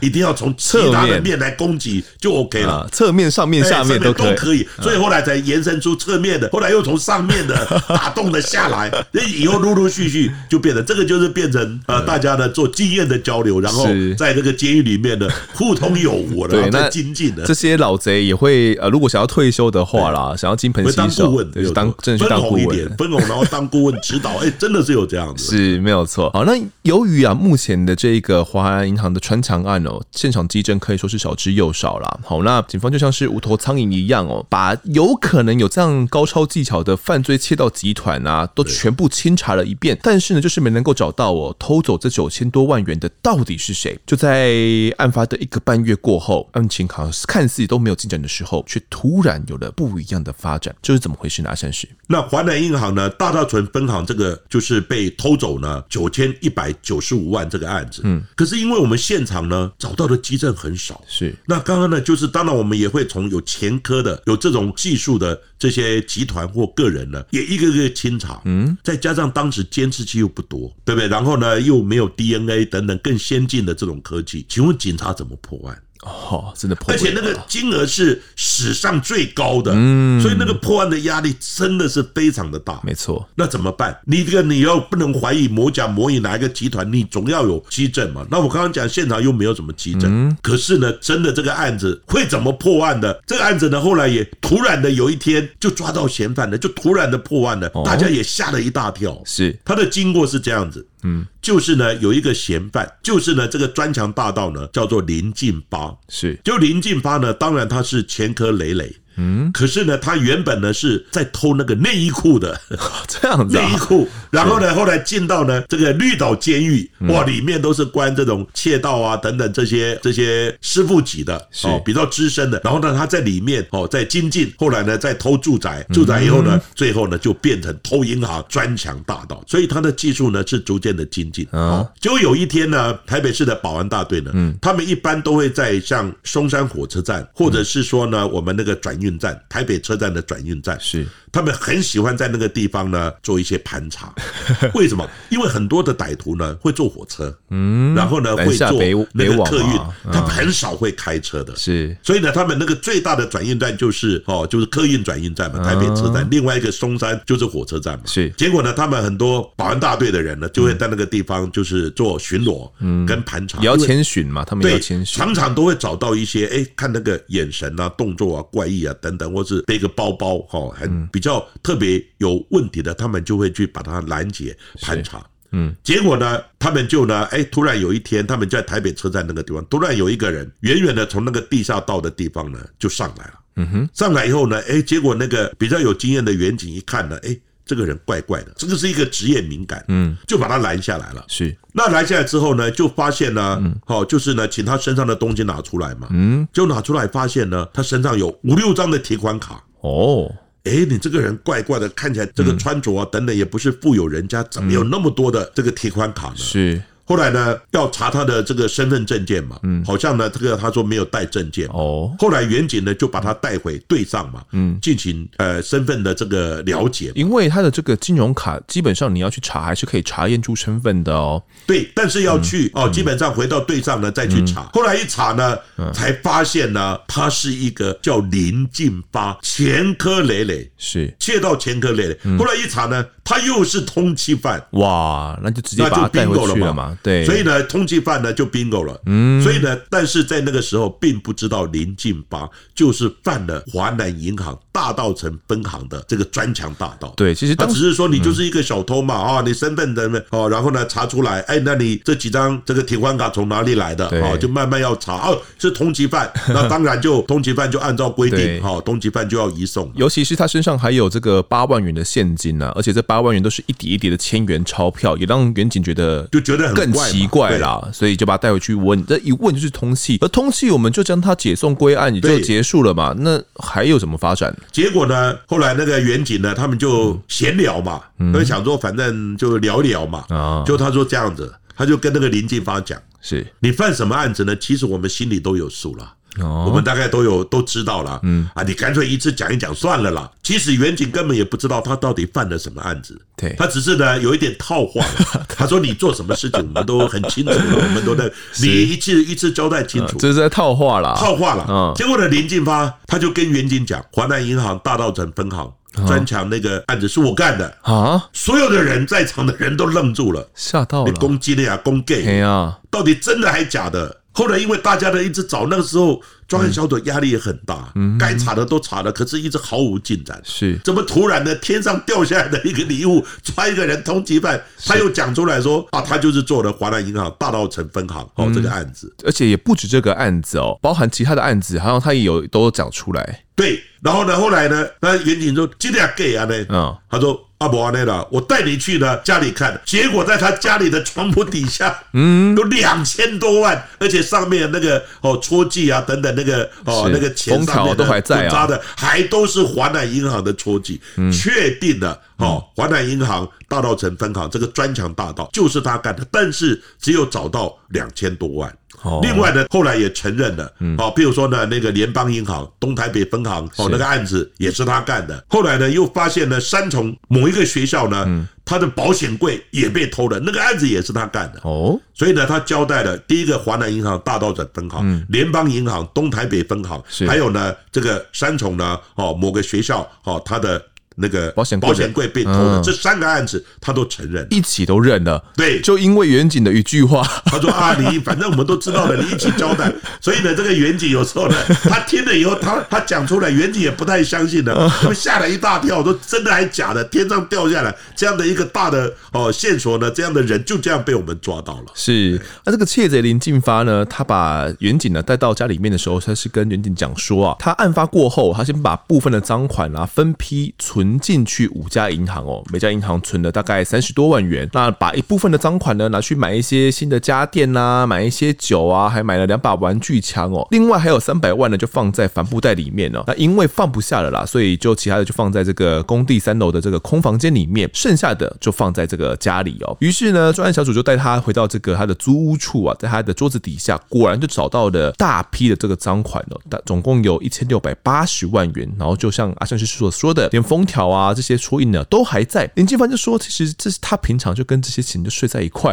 一定要从其他的面来攻击就 OK 了。侧面、上面、下面都都可以，所以后来才延伸出侧面的，后来又从上面的 <laughs> 打动的下来，那以后陆陆续续就变成这个，就是变成呃大家呢做经验的交流，然后在这个监狱里面呢 <laughs> 互通有无的，然后精进的。这些老贼也会呃，如果想要退休的话啦，想要金盆洗手，对，当真的去当顾问，分红然后当顾问指导，哎，真的是有这样子，是没有错。好，那由于啊，目前的这个华安银行的穿墙案哦，现场迹证可以说是少之又少了。好，那警方就像是无头苍蝇一样哦，把有可能有这样高超技巧的犯罪窃盗集团啊，都全部清查了一遍，但是呢，就是没能够找到哦，偷走这九千多万元的到底是谁？就在案发的一个半月过后，案情好像看似都没有进展的时候，却突然有了不一样的发展，这是怎么回事呢？阿山师，那华南银行呢，大稻埕分行这个就是被偷走呢九千一百九十五万这个案子，嗯，可是因为我们现场呢找到的基证很少，是那刚刚呢就是当然我们也会从有前科的有这种技术的这些集团或个人呢，也一个个清查，嗯，再加上当时监视器又不多，对不对？然后呢又没有 DNA 等等更先进的这种科技，请问警察怎么破案？哦，真的破，而且那个金额是史上最高的，嗯，所以那个破案的压力真的是非常的大，没错。那怎么办？你这个你要不能怀疑魔甲模乙哪一个集团，你总要有基证嘛。那我刚刚讲现场又没有什么基证，嗯，可是呢，真的这个案子会怎么破案的？这个案子呢，后来也突然的有一天就抓到嫌犯了，就突然的破案了，大家也吓了一大跳。是，他的经过是这样子。嗯，就是呢，有一个嫌犯，就是呢，这个砖墙大盗呢，叫做林进八，是，就林进八呢，当然他是前科累累。嗯，可是呢，他原本呢是在偷那个内衣裤的，<laughs> 这样子内衣裤，然后呢，后来进到呢这个绿岛监狱，哇，里面都是关这种窃盗啊等等这些这些师傅级的哦，比较资深的。然后呢，他在里面哦在精进，后来呢在偷住宅，住宅以后呢，最后呢就变成偷银行专抢大盗。所以他的技术呢是逐渐的精进。哦，就有一天呢，台北市的保安大队呢，嗯，他们一般都会在像松山火车站，或者是说呢我们那个转运。站台北车站的转运站。是，他们很喜欢在那个地方呢做一些盘查，<laughs> 为什么？因为很多的歹徒呢会坐火车，嗯，然后呢会坐那个客运，他们很少会开车的，是，所以呢，他们那个最大的转运站就是哦，就是客运转运站嘛，台北车站，另外一个松山就是火车站嘛，是。结果呢，他们很多保安大队的人呢就会在那个地方就是做巡逻，嗯，跟盘查，也要签巡嘛，他们对常常都会找到一些哎，看那个眼神啊、动作啊怪异啊等等，或是背个包包哈，很比较特别有问题的，他们就会去把它拦截盘查。嗯，结果呢，他们就呢，哎，突然有一天，他们在台北车站那个地方，突然有一个人远远的从那个地下道的地方呢就上来了。嗯哼，上来以后呢，哎，结果那个比较有经验的远景一看呢，哎。这个人怪怪的，这个是一个职业敏感，嗯，就把他拦下来了。是，那拦下来之后呢，就发现呢，好，就是呢，请他身上的东西拿出来嘛，嗯，就拿出来发现呢，他身上有五六张的提款卡。哦，哎，你这个人怪怪的，看起来这个穿着啊等等也不是富有人家，怎么有那么多的这个提款卡呢？是。后来呢，要查他的这个身份证件嘛，嗯，好像呢，这个他说没有带证件哦。后来员警呢就把他带回队上嘛，嗯，进行呃身份的这个了解。因为他的这个金融卡基本上你要去查还是可以查验出身份的哦。对，但是要去哦，基本上回到队上呢再去查。后来一查呢，才发现呢，他是一个叫林进发，前科累累，是窃盗前科累累。后来一查呢，他又是通缉犯，哇，那就直接把他带回去了嘛。对，所以呢，通缉犯呢就 bingo 了。嗯，所以呢，但是在那个时候并不知道林进发就是犯了华南银行大道城分行的这个专强大盗。对，其实他只是说你就是一个小偷嘛，啊，你身份证哦，然后呢查出来，哎，那你这几张这个提款卡从哪里来的？哦，就慢慢要查，哦，是通缉犯，<laughs> 那当然就通缉犯就按照规定，哈，通缉犯就要移送。尤其是他身上还有这个八万元的现金呢，而且这八万元都是一叠一叠的千元钞票，也让远景觉得就觉得很。很奇怪啦，所以就把他带回去问。这一问就是通气，而通气我们就将他解送归案，也就结束了嘛。那还有什么发展？结果呢？后来那个员警呢，他们就闲聊嘛，他就想说反正就聊聊嘛。啊，就他说这样子，他就跟那个林进发讲：是你犯什么案子呢？其实我们心里都有数了。哦，我们大概都有都知道了，嗯。啊，你干脆一次讲一讲算了啦。其实远景根本也不知道他到底犯了什么案子，对，他只是呢有一点套话。<laughs> 他说你做什么事情我们都很清楚了，<laughs> 我们都在你一次一次交代清楚，这是在套话了，套话了。嗯，结果呢，林进发他就跟远景讲，华南银行大道城分行专抢那个案子是我干的。啊，所有的人在场的人都愣住了，吓到了，攻击了呀，攻 gay 呀，到底真的还假的？后来因为大家的一直找，那个时候专案小组压力也很大，该查的都查了，可是一直毫无进展。是，怎么突然呢？天上掉下来的一个礼物，抓一个人通缉犯，他又讲出来说啊，他就是做了华南银行大道城分行哦这个案子，而且也不止这个案子哦，包含其他的案子，好像他也有都讲出来。对，然后呢，后来呢，那员警说今天要给啊呢，嗯，他说。阿伯阿内了，我带你去呢家里看，结果在他家里的床铺底下，嗯，有两千多万，而且上面那个哦戳记啊等等那个哦那个钱上面的都还在啊，的还都是华南银行的戳记，确定的哦，华南银行大道城分行这个砖墙大道就是他干的，但是只有找到两千多万。另外呢，后来也承认了，哦，譬如说呢，那个联邦银行东台北分行哦，那个案子也是他干的。后来呢，又发现呢，三重某一个学校呢，他的保险柜也被偷了，那个案子也是他干的。哦，所以呢，他交代了第一个华南银行大稻埕分行、联邦银行东台北分行，还有呢，这个三重呢，哦，某个学校哦，他的。那个保险保险柜被偷的这三个案子，他都承认，一起都认了。对，就因为远景的一句话，他说啊，你 <laughs> 反正我们都知道了，你一起交代。所以呢，这个远景有时候呢，<laughs> 他听了以后，他他讲出来，远景也不太相信的，他们吓了一大跳，说真的还假的？天上掉下来这样的一个大的哦线索呢，这样的人就这样被我们抓到了。是，那这个窃贼林进发呢，他把远景呢带到家里面的时候，他是跟远景讲说啊，他案发过后，他先把部分的赃款啊分批存。存进去五家银行哦，每家银行存了大概三十多万元。那把一部分的赃款呢拿去买一些新的家电呐，买一些酒啊，还买了两把玩具枪哦。另外还有三百万呢，就放在帆布袋里面哦。那因为放不下了啦，所以就其他的就放在这个工地三楼的这个空房间里面，剩下的就放在这个家里哦。于是呢，专案小组就带他回到这个他的租屋处啊，在他的桌子底下，果然就找到了大批的这个赃款哦，但总共有一千六百八十万元。然后就像阿胜师所说的，连封条啊。这些戳印呢都还在。林静凡就说：“其实这是他平常就跟这些钱就睡在一块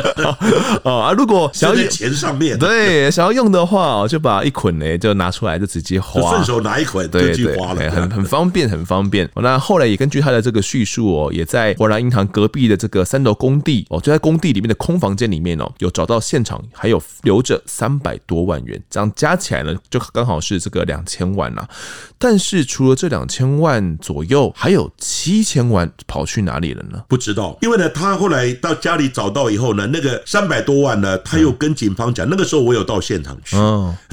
<laughs> 啊。如果想要钱上面对想要用的话，就把一捆呢就拿出来就直接花，顺手拿一捆就去花了，很很方便，很方便。那后来也根据他的这个叙述哦，也在华南银行隔壁的这个三楼工地哦，就在工地里面的空房间里面哦，有找到现场还有留着三百多万元，这样加起来呢，就刚好是这个两千万呐。但是除了这两千万左右。”还有七千万跑去哪里了呢？不知道，因为呢，他后来到家里找到以后呢，那个三百多万呢，他又跟警方讲，那个时候我有到现场去，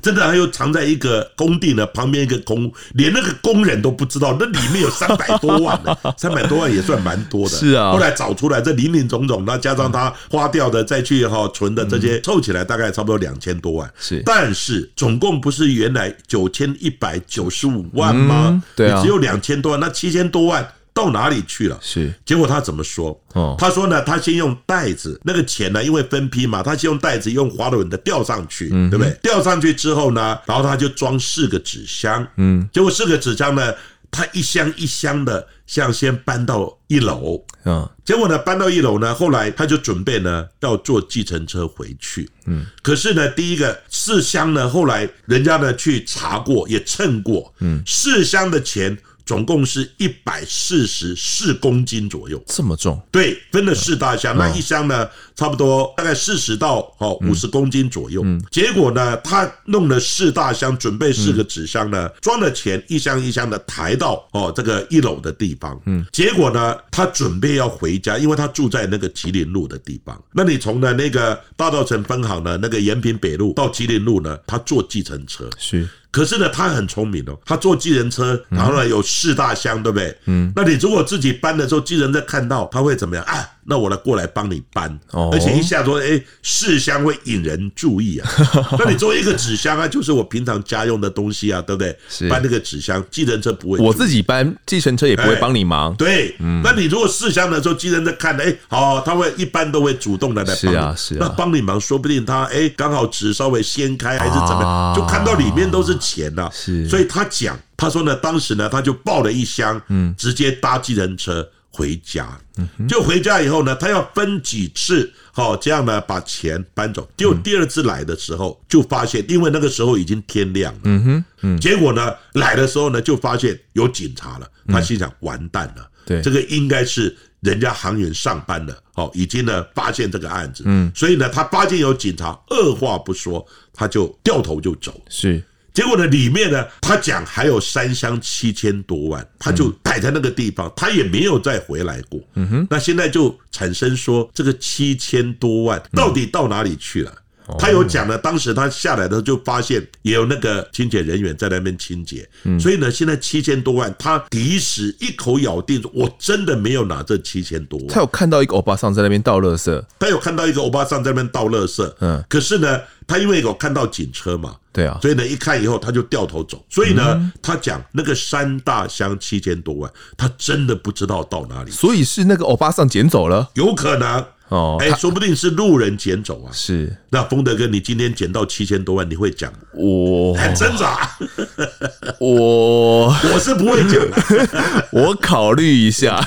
真的，他又藏在一个工地呢旁边一个工，连那个工人都不知道，那里面有三百多万呢，<laughs> 三百多万也算蛮多的。是啊，后来找出来这林林总总，那加上他花掉的再去哈存的这些，凑起来大概差不多两千多万。是，但是总共不是原来九千一百九十五万吗？对啊，只有两千多万，那七千多。万到哪里去了？是，结果他怎么说？哦，他说呢，他先用袋子，那个钱呢，因为分批嘛，他先用袋子用滑轮的吊上去，嗯对不对？吊上去之后呢，然后他就装四个纸箱，嗯，结果四个纸箱呢，他一箱一箱的，像先搬到一楼，嗯，结果呢，搬到一楼呢，后来他就准备呢要坐计程车回去，嗯，可是呢，第一个四箱呢，后来人家呢去查过，也称过，嗯，四箱的钱。总共是一百四十四公斤左右，这么重？对，分了四大箱，那一箱呢，差不多大概四十到哦五十公斤左右。结果呢，他弄了四大箱，准备四个纸箱呢，装了钱，一箱一箱的抬到哦这个一楼的地方。嗯，结果呢，他准备要回家，因为他住在那个吉林路的地方。那你从呢那个大稻城分行的那个延平北路到吉林路呢，他坐计程车是。可是呢，他很聪明哦，他坐计程车，然后呢有四大箱，对不对？嗯，那你如果自己搬的时候，计程车看到他会怎么样啊？那我来过来帮你搬，哦。而且一下说，哎，纸箱会引人注意啊。<laughs> 那你作为一个纸箱啊，就是我平常家用的东西啊，对不对？搬那个纸箱，计程车不会，我自己搬，计程车也不会帮你忙。对，那你如果试箱的时候，计程车看了，哎，好，他会一般都会主动的来帮你，是啊，是啊，那帮你忙，说不定他哎刚好纸稍微掀开还是怎么样，就看到里面都是钱呐。是，所以他讲，他说呢，当时呢，他就抱了一箱，嗯，直接搭计程车回家。嗯，就回家以后呢，他要分几次，好这样呢把钱搬走。结果第二次来的时候，就发现，因为那个时候已经天亮了，嗯哼，嗯，结果呢来的时候呢，就发现有警察了。他心想，完蛋了，对，这个应该是人家航员上班了，好，已经呢发现这个案子，嗯，所以呢，他发现有警察，二话不说，他就掉头就走，是。结果呢，里面呢，他讲还有三箱七千多万，他就摆在那个地方，他也没有再回来过。嗯哼，那现在就产生说，这个七千多万到底到哪里去了？他有讲了，当时他下来的时候就发现也有那个清洁人员在那边清洁，所以呢，现在七千多万，他抵死一口咬定说，我真的没有拿这七千多万。他有看到一个欧巴桑在那边倒垃圾，他有看到一个欧巴桑在那边倒垃圾，嗯，可是呢。他因为有看到警车嘛，对啊，所以呢，一看以后他就掉头走。所以呢，他讲那个三大箱七千多万，他真的不知道到哪里。所以是那个欧巴桑捡走了，有可能哦，哎，说不定是路人捡走啊。是，那丰德哥，你今天捡到七千多万，你会讲我。很挣扎，我。我是不会讲的，<laughs> 我考虑一下。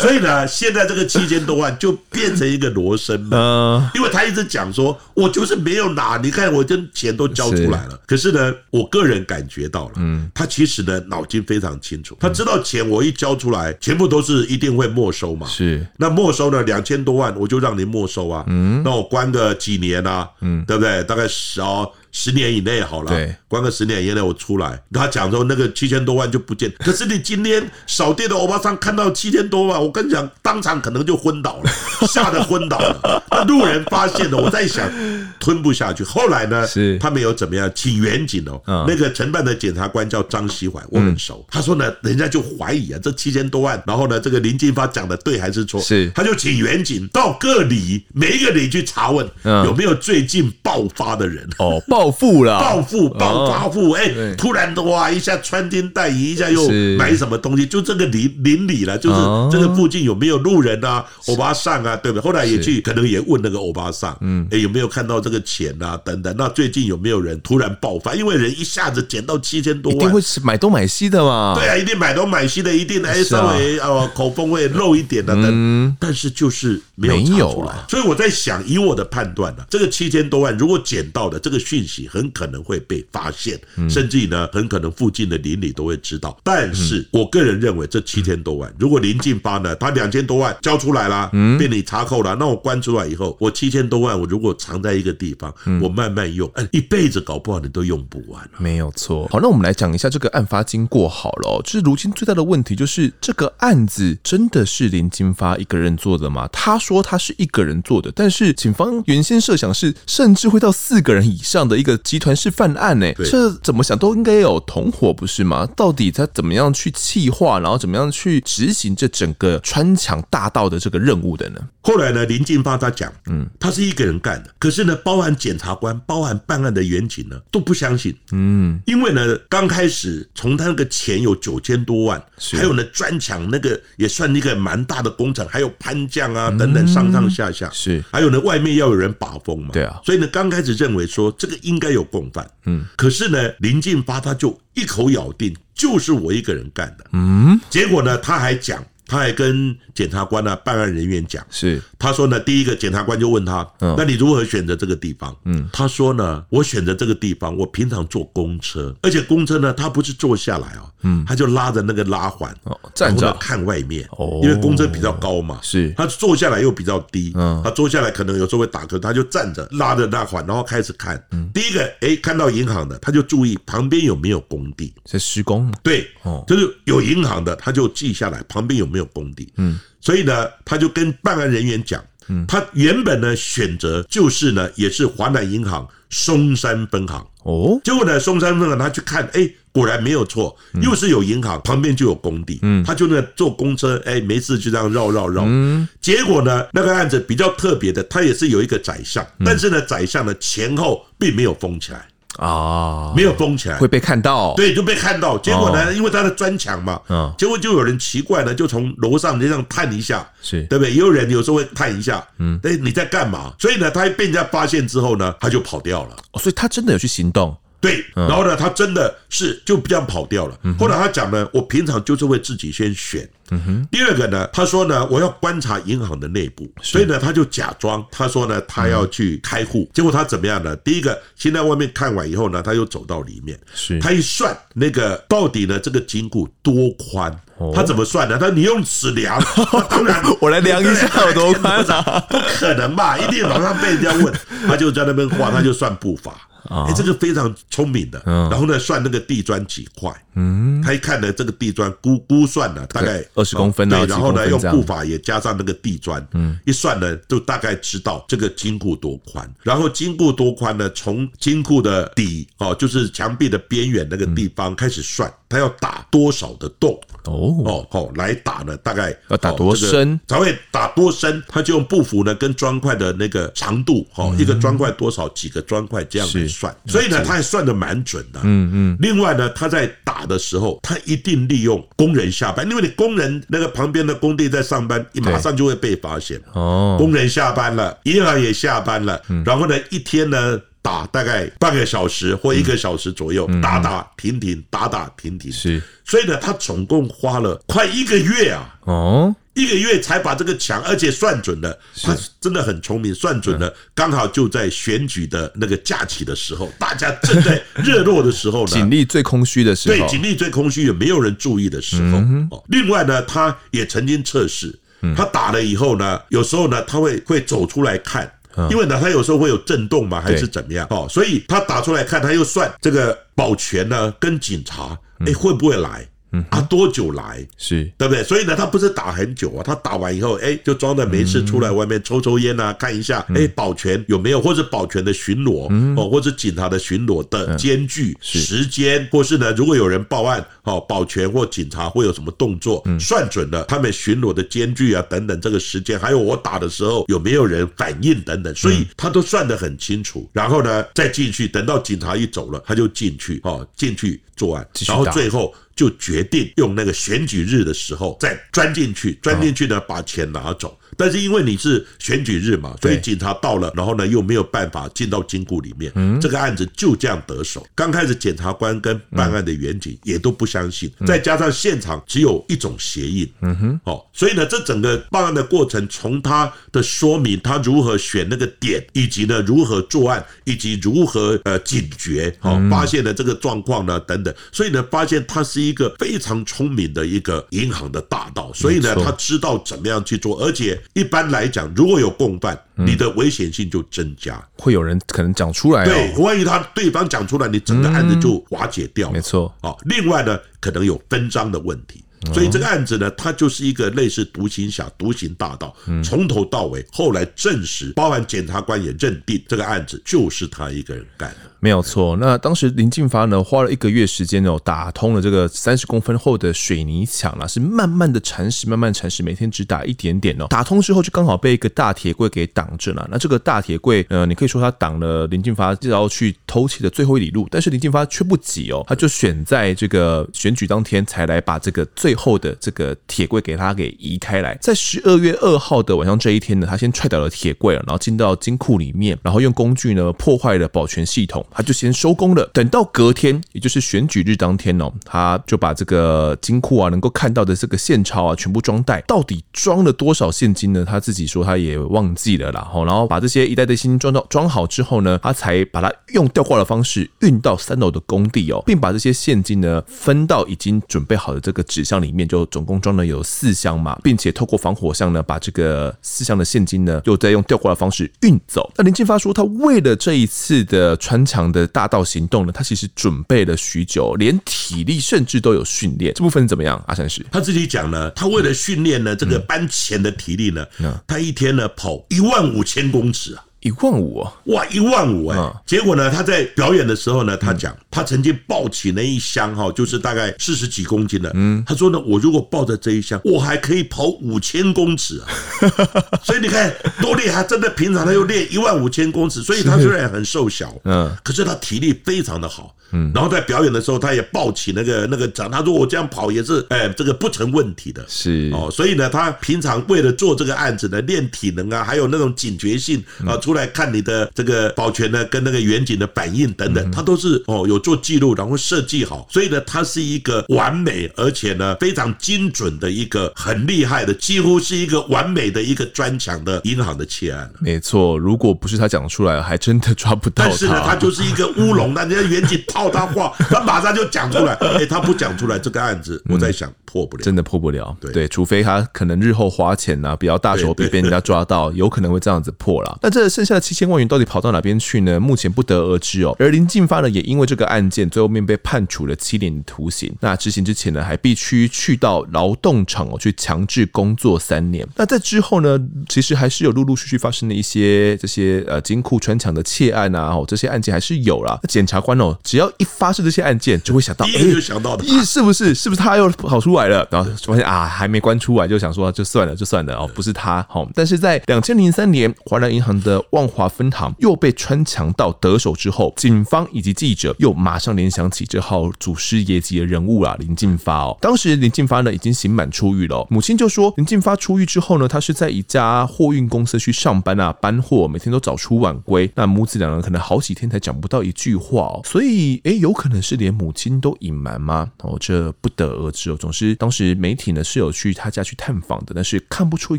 所以呢，现在这个七千多万就变成一个罗生门，因为他一直讲说，我就是没有拿，你看我这钱都交出来了。可是呢，我个人感觉到了，嗯，他其实呢脑筋非常清楚，他知道钱我一交出来，全部都是一定会没收嘛。是，那没收呢两千多万，我就让你没收啊，嗯，那我关个几年啊，嗯，对不对？大概十哦。十年以内好了，对，关个十年以内我出来。他讲说那个七千多万就不见，可是你今天扫地的欧巴桑看到七千多万，我跟你讲，当场可能就昏倒了，<laughs> 吓得昏倒了。那路人发现了，我在想吞不下去。后来呢，是他没有怎么样，请远景哦，那个承办的检察官叫张希怀，我很熟。他说呢，人家就怀疑啊，这七千多万，然后呢，这个林进发讲的对还是错？是，他就请远景到各里每一个里去查问，有没有最近爆发的人哦。暴富了，暴富，暴发富，哎，突然的哇，一下穿金戴银，一下又买什么东西，就这个邻邻里了，就是这个附近有没有路人啊，欧巴桑啊，对不对？后来也去，可能也问那个欧巴桑，嗯，哎，有没有看到这个钱啊？等等，那最近有没有人突然爆发？因为人一下子捡到七千多万，一定会买东买西的嘛。对啊，一定买东买西的，一定哎，稍微哦口风会漏一点的，等，但是就是没有查出来。所以我在想，以我的判断呢，这个七千多万如果捡到的这个讯息。很可能会被发现，甚至呢，很可能附近的邻里都会知道。但是我个人认为，这七千多万，如果林进发呢，他两千多万交出来了，被你查扣了，那我关出来以后，我七千多万，我如果藏在一个地方，我慢慢用，哎，一辈子搞不好你都用不完。没有错。好，那我们来讲一下这个案发经过好了哦。就是如今最大的问题就是，这个案子真的是林金发一个人做的吗？他说他是一个人做的，但是警方原先设想是，甚至会到四个人以上的。一个集团式犯案呢，这怎么想都应该有同伙不是吗？到底他怎么样去计划，然后怎么样去执行这整个穿墙大盗的这个任务的呢？后来呢，林进发他讲，嗯，他是一个人干的，可是呢，包含检察官、包含办案的员警呢，都不相信，嗯，因为呢，刚开始从他那个钱有九千多万，还有呢，砖墙那个也算一个蛮大的工程，还有攀降啊等等，上上下下。是，还有呢，外面要有人把风嘛，对啊，所以呢，刚开始认为说这个应该有共犯，嗯，可是呢，林进发他就一口咬定就是我一个人干的，嗯，结果呢，他还讲。他还跟检察官呢、啊、办案人员讲，是。他说呢，第一个检察官就问他，那你如何选择这个地方？嗯，他说呢，我选择这个地方，我平常坐公车，而且公车呢，他不是坐下来哦，嗯，他就拉着那个拉环，哦站着。看外面，哦，因为公车比较高嘛，是，他坐下来又比较低，嗯，他坐下来可能有时候会打瞌，他就站着拉着那环，然后开始看，嗯，第一个，哎，看到银行的，他就注意旁边有没有工地。在施工，对，哦，就是有银行的，他就记下来旁边有没有。工地，嗯，所以呢，他就跟办案人员讲，嗯，他原本呢选择就是呢，也是华南银行松山分行，哦，结果呢，松山分行他去看，哎，果然没有错，又是有银行，旁边就有工地，嗯，他就那坐公车，哎，没事就这样绕绕绕，嗯，结果呢，那个案子比较特别的，他也是有一个宰相，但是呢，宰相的前后并没有封起来。啊，没有封起来，会被看到，对，就被看到。结果呢，因为它的砖墙嘛，嗯，结果就有人奇怪呢，就从楼上就这样探一下，是对不对？也有人有时候会探一下，嗯，哎，你在干嘛？所以呢，他被人家发现之后呢，他就跑掉了。哦，所以他真的有去行动。对，然后呢，他真的是就这样跑掉了。后来他讲呢，我平常就是会自己先选。嗯哼。第二个呢，他说呢，我要观察银行的内部，所以呢，他就假装他说呢，他要去开户。结果他怎么样呢？第一个先在外面看完以后呢，他又走到里面，是他一算那个到底呢，这个金库多宽？他怎么算呢？他说你用尺量，当 <laughs> 然我来量一下有多宽啊？不可能吧？一定马上被人家问，<laughs> 他就在那边画，他就算步伐。哎，这个非常聪明的，然后呢，算那个地砖几块，嗯，他一看呢，这个地砖估估算了大概二十公分，对，然后呢，用步法也加上那个地砖，嗯，一算呢，就大概知道这个金库多宽，然后金库多宽呢，从金库的底哦，就是墙壁的边缘那个地方开始算，他要打多少的洞，哦哦哦，来打呢，大概要打多深才会打多深，他就用步幅呢跟砖块的那个长度，哦，一个砖块多少，几个砖块这样子。算，所以呢，他还算的蛮准的。嗯嗯。另外呢，他在打的时候，他一定利用工人下班，因为你工人那个旁边的工地在上班，你马上就会被发现。哦。工人下班了，银行也下班了，然后呢，一天呢打大概半个小时或一个小时左右，打打停停，打打停停。是。所以呢，他总共花了快一个月啊。哦。一个月才把这个墙，而且算准了，他真的很聪明，算准了，刚好就在选举的那个假期的时候，大家正在热络的时候呢，<laughs> 警力最空虚的时候，对，警力最空虚也没有人注意的时候。哦，另外呢，他也曾经测试，他打了以后呢，有时候呢，他会会走出来看，因为呢，他有时候会有震动嘛，还是怎么样？哦，所以他打出来看，他又算这个保全呢跟警察，哎，会不会来？嗯，啊，多久来？是。对不对？所以呢，他不是打很久啊，他打完以后，哎，就装的没事出来外面抽抽烟啊，看一下，哎，保全有没有，或者保全的巡逻哦，或者警察的巡逻的间距、时间，或是呢，如果有人报案，哦，保全或警察会有什么动作，算准了他们巡逻的间距啊，等等，这个时间，还有我打的时候有没有人反应等等，所以他都算得很清楚。然后呢，再进去，等到警察一走了，他就进去，哦，进去作案，然后最后。就决定用那个选举日的时候再钻进去，钻进去呢，把钱拿走。但是因为你是选举日嘛，所以警察到了，然后呢又没有办法进到金库里面，这个案子就这样得手。刚开始检察官跟办案的员警也都不相信，再加上现场只有一种鞋印，嗯哼，哦，所以呢，这整个办案的过程，从他的说明，他如何选那个点，以及呢如何作案，以及如何呃警觉，哦，发现了这个状况呢等等，所以呢，发现他是一个非常聪明的一个银行的大盗，所以呢，他知道怎么样去做，而且。一般来讲，如果有共犯，你的危险性就增加，会有人可能讲出来。对，万一他对方讲出来，你整个案子就瓦解掉。没错。啊，另外呢，可能有分赃的问题。所以这个案子呢，它就是一个类似独行侠、独行大盗，从头到尾，后来证实，包含检察官也认定这个案子就是他一个人干的。没有错，那当时林进发呢，花了一个月时间哦，打通了这个三十公分厚的水泥墙啦，是慢慢的蚕食，慢慢蚕食，每天只打一点点哦。打通之后，就刚好被一个大铁柜给挡着了。那这个大铁柜，呃，你可以说他挡了林进发要去偷窃的最后一里路，但是林进发却不急哦，他就选在这个选举当天才来把这个最后的这个铁柜给他给移开来。在十二月二号的晚上这一天呢，他先踹倒了铁柜，然后进到金库里面，然后用工具呢破坏了保全系统。他就先收工了。等到隔天，也就是选举日当天哦，他就把这个金库啊能够看到的这个现钞啊全部装袋，到底装了多少现金呢？他自己说他也忘记了啦。然后把这些一袋袋现金装到装好之后呢，他才把它用吊挂的方式运到三楼的工地哦，并把这些现金呢分到已经准备好的这个纸箱里面，就总共装了有四箱嘛，并且透过防火箱呢把这个四箱的现金呢又再用吊挂的方式运走。那林进发说，他为了这一次的穿墙。的大道行动呢，他其实准备了许久，连体力甚至都有训练。这部分怎么样？阿三是他自己讲呢，他为了训练呢这个搬钱的体力呢，他一天呢跑一万五千公尺啊。一万五啊！哇，一万五哎！嗯、结果呢，他在表演的时候呢，他讲他曾经抱起那一箱哈，就是大概四十几公斤的。嗯，他说呢，我如果抱着这一箱，我还可以跑五千公尺啊！<laughs> 所以你看多厉害，真的平常他又练一万五千公尺，所以他虽然很瘦小，嗯，可是他体力非常的好。嗯，然后在表演的时候，他也抱起那个那个奖，他说我这样跑也是哎，这个不成问题的。是哦，所以呢，他平常为了做这个案子呢，练体能啊，还有那种警觉性啊。出来看你的这个保全呢，跟那个远景的反应等等，他都是哦有做记录，然后设计好，所以呢，它是一个完美而且呢非常精准的一个很厉害的，几乎是一个完美的一个专强的银行的窃案。没错，如果不是他讲出来，还真的抓不到。但是呢，他就是一个乌龙，那人家远景套他话，他马上就讲出来。<laughs> 哎，他不讲出来，这个案子我在想破不了，真的破不了。对，除非他可能日后花钱呐，比较大手笔被人家抓到，有可能会这样子破了。那这是。剩下的七千万元到底跑到哪边去呢？目前不得而知哦。而林进发呢，也因为这个案件，最后面被判处了七年的徒刑。那执行之前呢，还必须去到劳动场哦，去强制工作三年。那在之后呢，其实还是有陆陆续续发生的一些这些呃金库穿墙的窃案啊，哦，这些案件还是有啦。检察官哦，只要一发生这些案件，就会想到，<laughs> 哎就想到的，咦，是不是？是不是他又跑出来了？然后发现啊，还没关出来，就想说就算了，就算了哦，不是他。好，但是在两千零三年，华南银行的。万华分行又被穿墙到得手之后，警方以及记者又马上联想起这号祖师爷级的人物啊，林进发哦。当时林进发呢已经刑满出狱了，母亲就说林进发出狱之后呢，他是在一家货运公司去上班啊，搬货，每天都早出晚归。那母子两人可能好几天才讲不到一句话哦，所以诶，有可能是连母亲都隐瞒吗？哦，这不得而知哦。总之，当时媒体呢是有去他家去探访的，但是看不出一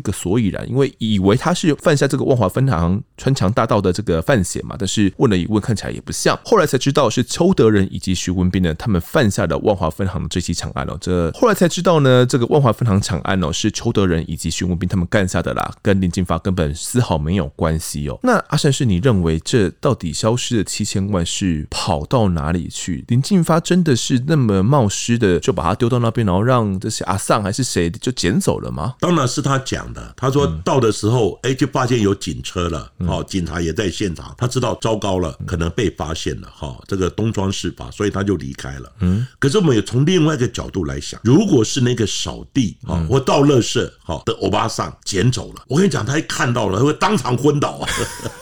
个所以然，因为以为他是犯下这个万华分行穿墙大盗的这个范闲嘛，但是问了一问，看起来也不像。后来才知道是邱德仁以及徐文斌呢，他们犯下的万华分行的这起抢案哦。这后来才知道呢，这个万华分行抢案哦，是邱德仁以及徐文斌他们干下的啦，跟林进发根本丝毫没有关系哦。那阿善是，你认为这到底消失的七千万是跑到哪里去？林进发真的是那么冒失的就把它丢到那边，然后让这些阿桑还是谁就捡走了吗？当然是他讲的。他说到的时候，哎、嗯，就发现有警车了，哦，警察也在现场，他知道糟糕了，可能被发现了哈，这个东窗事发，所以他就离开了。嗯，可是我们也从另外一个角度来想，如果是那个扫地啊我倒垃圾哈的欧巴桑捡走了，我跟你讲，他一看到了，他会当场昏倒啊，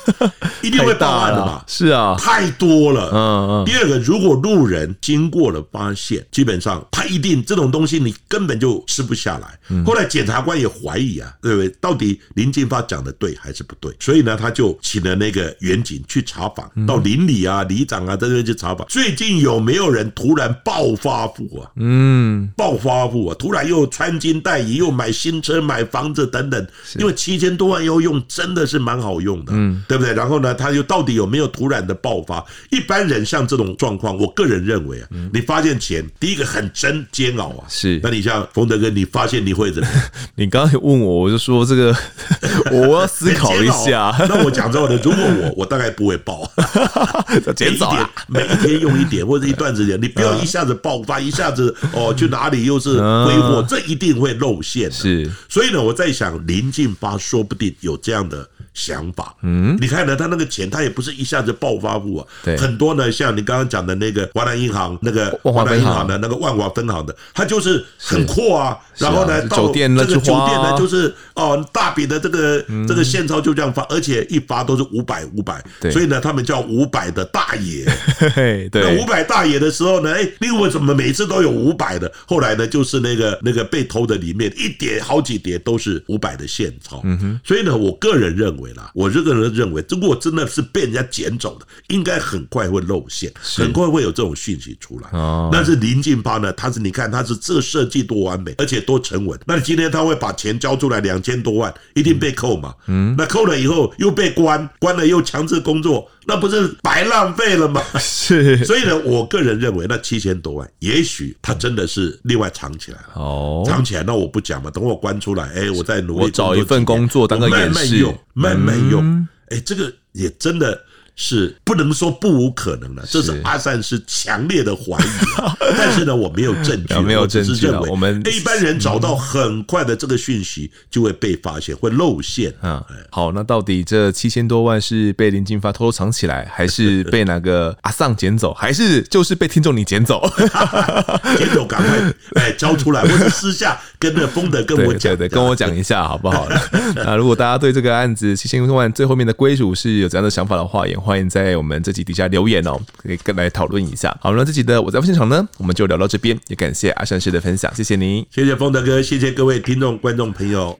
<laughs> 一定会报案的嘛。是啊，太多了。嗯嗯。第二个，如果路人经过了发现，基本上他一定这种东西你根本就吃不下来。后来检察官也怀疑啊，对不对？到底林进发讲的对还是不对？所以呢，他就请了那个远警去查访，到邻里啊、里长啊这边去查访。最近有没有人突然暴发户啊？嗯，暴发户啊，突然又穿金戴银，又买新车、买房子等等。因为七千多万要用，真的是蛮好用的，嗯，对不对？然后呢，他又到底有没有突然的爆发？一般人像这种状况，我个人认为啊，你发现钱，第一个很真煎熬啊。是，那你像冯德哥，你发现你会怎么？<laughs> 你刚才问我，我就说这个，<laughs> 我要思考一下。那 <laughs> 我讲之后呢，如果我 <laughs> 我大概不会爆，<laughs> 减少了，每一天用一点或者一段时间，你不要一下子爆发，一下子 <laughs> 哦去哪里又是挥霍，这一定会露馅。是，所以呢，我在想临近发说不定有这样的想法。嗯，你看呢，他那个钱他也不是一下子暴发户啊，对，很多呢，像你刚刚讲的那个华南银行那个华南银行的那个万华分行的，他就是很阔啊，然后呢，到这个酒店呢，就是哦大笔的这个这个现钞就这样发，而且一发都是五百五百，所以呢，他们叫五百的大爷。<laughs> 对，那五百大爷的时候呢，哎，另外怎么每次都有五百的？后来呢，就是那个那个被偷的里面一叠好几叠都是五百的现钞。嗯哼，所以呢，我个人认为啦，我这个人认为，如果真的是被人家捡走的，应该很快会露馅，很快会有这种讯息出来。哦，但是林进发呢，他是你看他是这设计多完美，而且多沉稳。那你今天他会把钱交出来两千多万，一定被扣嘛？嗯，那扣了以后又被关，关了又强制工作，那不是白浪费了吗？<laughs> 是。所以呢，我个人认为那七千多万，也许他真的是另外藏起来了。哦，藏起来，那我不讲嘛，等我关出来，哎，我再努力我找一份工作当个慢慢用，慢慢用。哎，这个也真的。是不能说不无可能的，这是阿善是强烈的怀疑、啊。<laughs> 但是呢，我没有证据，没有证据。认为我们一般人找到很快的这个讯息就会被发现，会露馅啊。好，那到底这七千多万是被林金发偷偷藏起来，还是被哪个阿桑捡走，还是就是被听众你捡走？<laughs> <laughs> 捡走，赶快哎交出来，或者私下跟着风德跟我讲，对，对，跟我讲一下好不好？那如果大家对这个案子七千多万最后面的归属是有怎样的想法的话，也欢迎在我们这集底下留言哦，可以跟来讨论一下。好，那这集的我在现场呢，我们就聊到这边，也感谢阿善师的分享，谢谢您，谢谢丰德哥，谢谢各位听众观众朋友。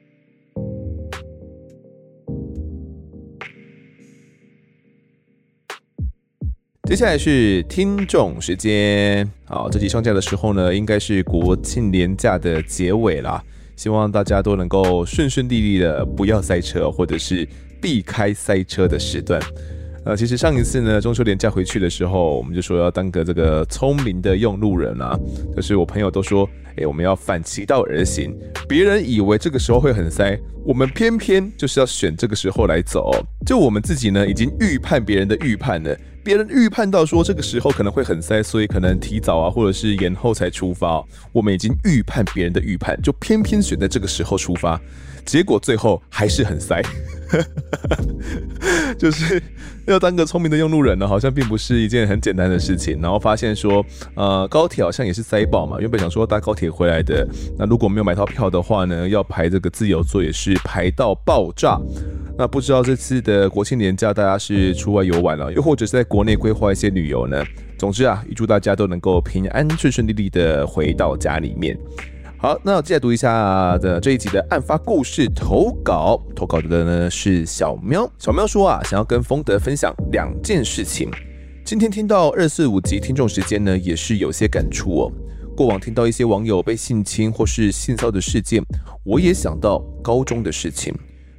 接下来是听众时间，好，这集上架的时候呢，应该是国庆连假的结尾啦。希望大家都能够顺顺利利的，不要塞车，或者是避开塞车的时段。呃，其实上一次呢，中秋连假回去的时候，我们就说要当个这个聪明的用路人啊，就是我朋友都说，哎，我们要反其道而行，别人以为这个时候会很塞，我们偏偏就是要选这个时候来走，就我们自己呢，已经预判别人的预判了。别人预判到说这个时候可能会很塞，所以可能提早啊，或者是延后才出发。我们已经预判别人的预判，就偏偏选在这个时候出发，结果最后还是很塞。<laughs> 就是要当个聪明的用路人呢，好像并不是一件很简单的事情。然后发现说，呃，高铁好像也是塞爆嘛。原本想说搭高铁回来的，那如果没有买到票的话呢，要排这个自由座也是排到爆炸。那不知道这次的国庆年假大家是出外游玩了，又或者是在国内规划一些旅游呢？总之啊，预祝大家都能够平安顺顺利利的回到家里面。好，那我接下来读一下的这一集的案发故事投稿，投稿的呢是小喵。小喵说啊，想要跟丰德分享两件事情。今天听到二四五集听众时间呢，也是有些感触哦。过往听到一些网友被性侵或是性骚的事件，我也想到高中的事情。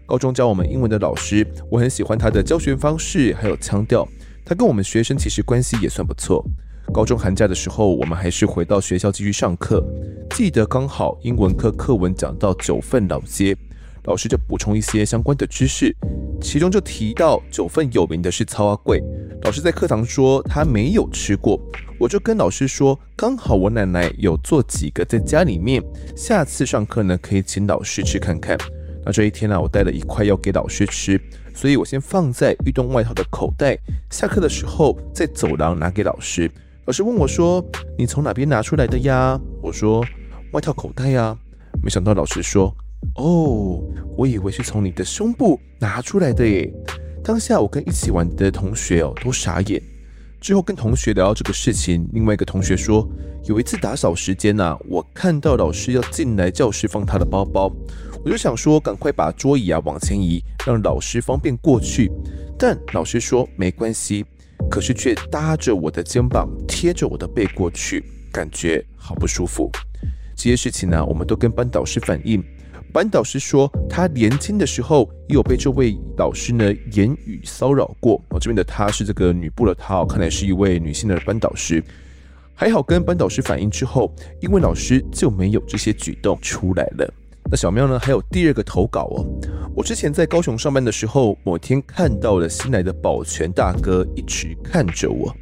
高中教我们英文的老师，我很喜欢他的教学方式，还有腔调。他跟我们学生其实关系也算不错。高中寒假的时候，我们还是回到学校继续上课。记得刚好英文课课文讲到九份老街，老师就补充一些相关的知识，其中就提到九份有名的是草仔粿。老师在课堂说他没有吃过，我就跟老师说，刚好我奶奶有做几个在家里面，下次上课呢可以请老师吃看看。那这一天呢、我带了一块要给老师吃，所以我先放在运动外套的口袋，下课的时候在走廊拿给老师。老师问我说：“你从哪边拿出来的呀？”我说：“外套口袋呀。”没想到老师说：“哦，我以为是从你的胸部拿出来的耶。”当下我跟一起玩的同学哦都傻眼。之后跟同学聊到这个事情，另外一个同学说，有一次打扫时间呐、啊，我看到老师要进来教室放他的包包。我就想说，赶快把桌椅啊往前移，让老师方便过去。但老师说没关系，可是却搭着我的肩膀，贴着我的背过去，感觉好不舒服。这些事情呢，我们都跟班导师反映。班导师说，他年轻的时候也有被这位老师呢言语骚扰过。我这边的他是这个女部的他，看来是一位女性的班导师。还好跟班导师反映之后，因为老师就没有这些举动出来了。那小喵呢？还有第二个投稿哦。我之前在高雄上班的时候，某天看到了新来的保全大哥一直看着我。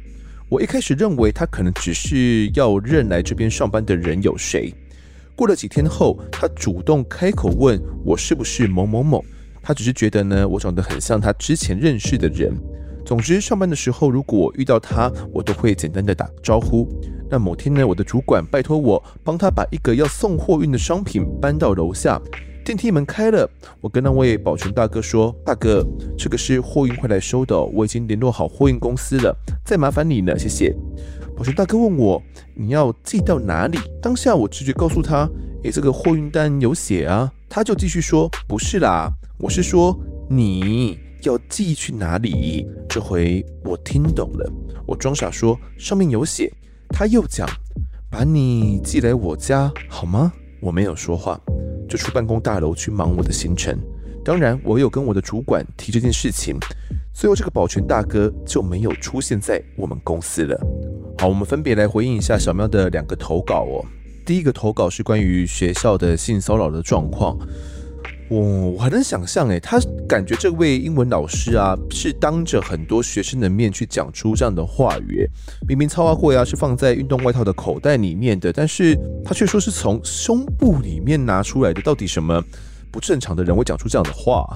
我一开始认为他可能只是要认来这边上班的人有谁。过了几天后，他主动开口问我是不是某某某。他只是觉得呢，我长得很像他之前认识的人。总之，上班的时候如果遇到他，我都会简单的打个招呼。那某天呢，我的主管拜托我帮他把一个要送货运的商品搬到楼下。电梯门开了，我跟那位保全大哥说：“大哥，这个是货运会来收的，我已经联络好货运公司了，再麻烦你了，谢谢。”保全大哥问我：“你要寄到哪里？”当下我直觉告诉他：“诶，这个货运单有写啊。”他就继续说：“不是啦，我是说你。”要寄去哪里？这回我听懂了，我装傻说上面有写。他又讲，把你寄来我家好吗？我没有说话，就出办公大楼去忙我的行程。当然，我有跟我的主管提这件事情。最后，这个保全大哥就没有出现在我们公司了。好，我们分别来回应一下小喵的两个投稿哦。第一个投稿是关于学校的性骚扰的状况。我我还能想象，诶，他感觉这位英文老师啊，是当着很多学生的面去讲出这样的话语。明明超阿贵啊是放在运动外套的口袋里面的，但是他却说是从胸部里面拿出来的。到底什么不正常的人会讲出这样的话？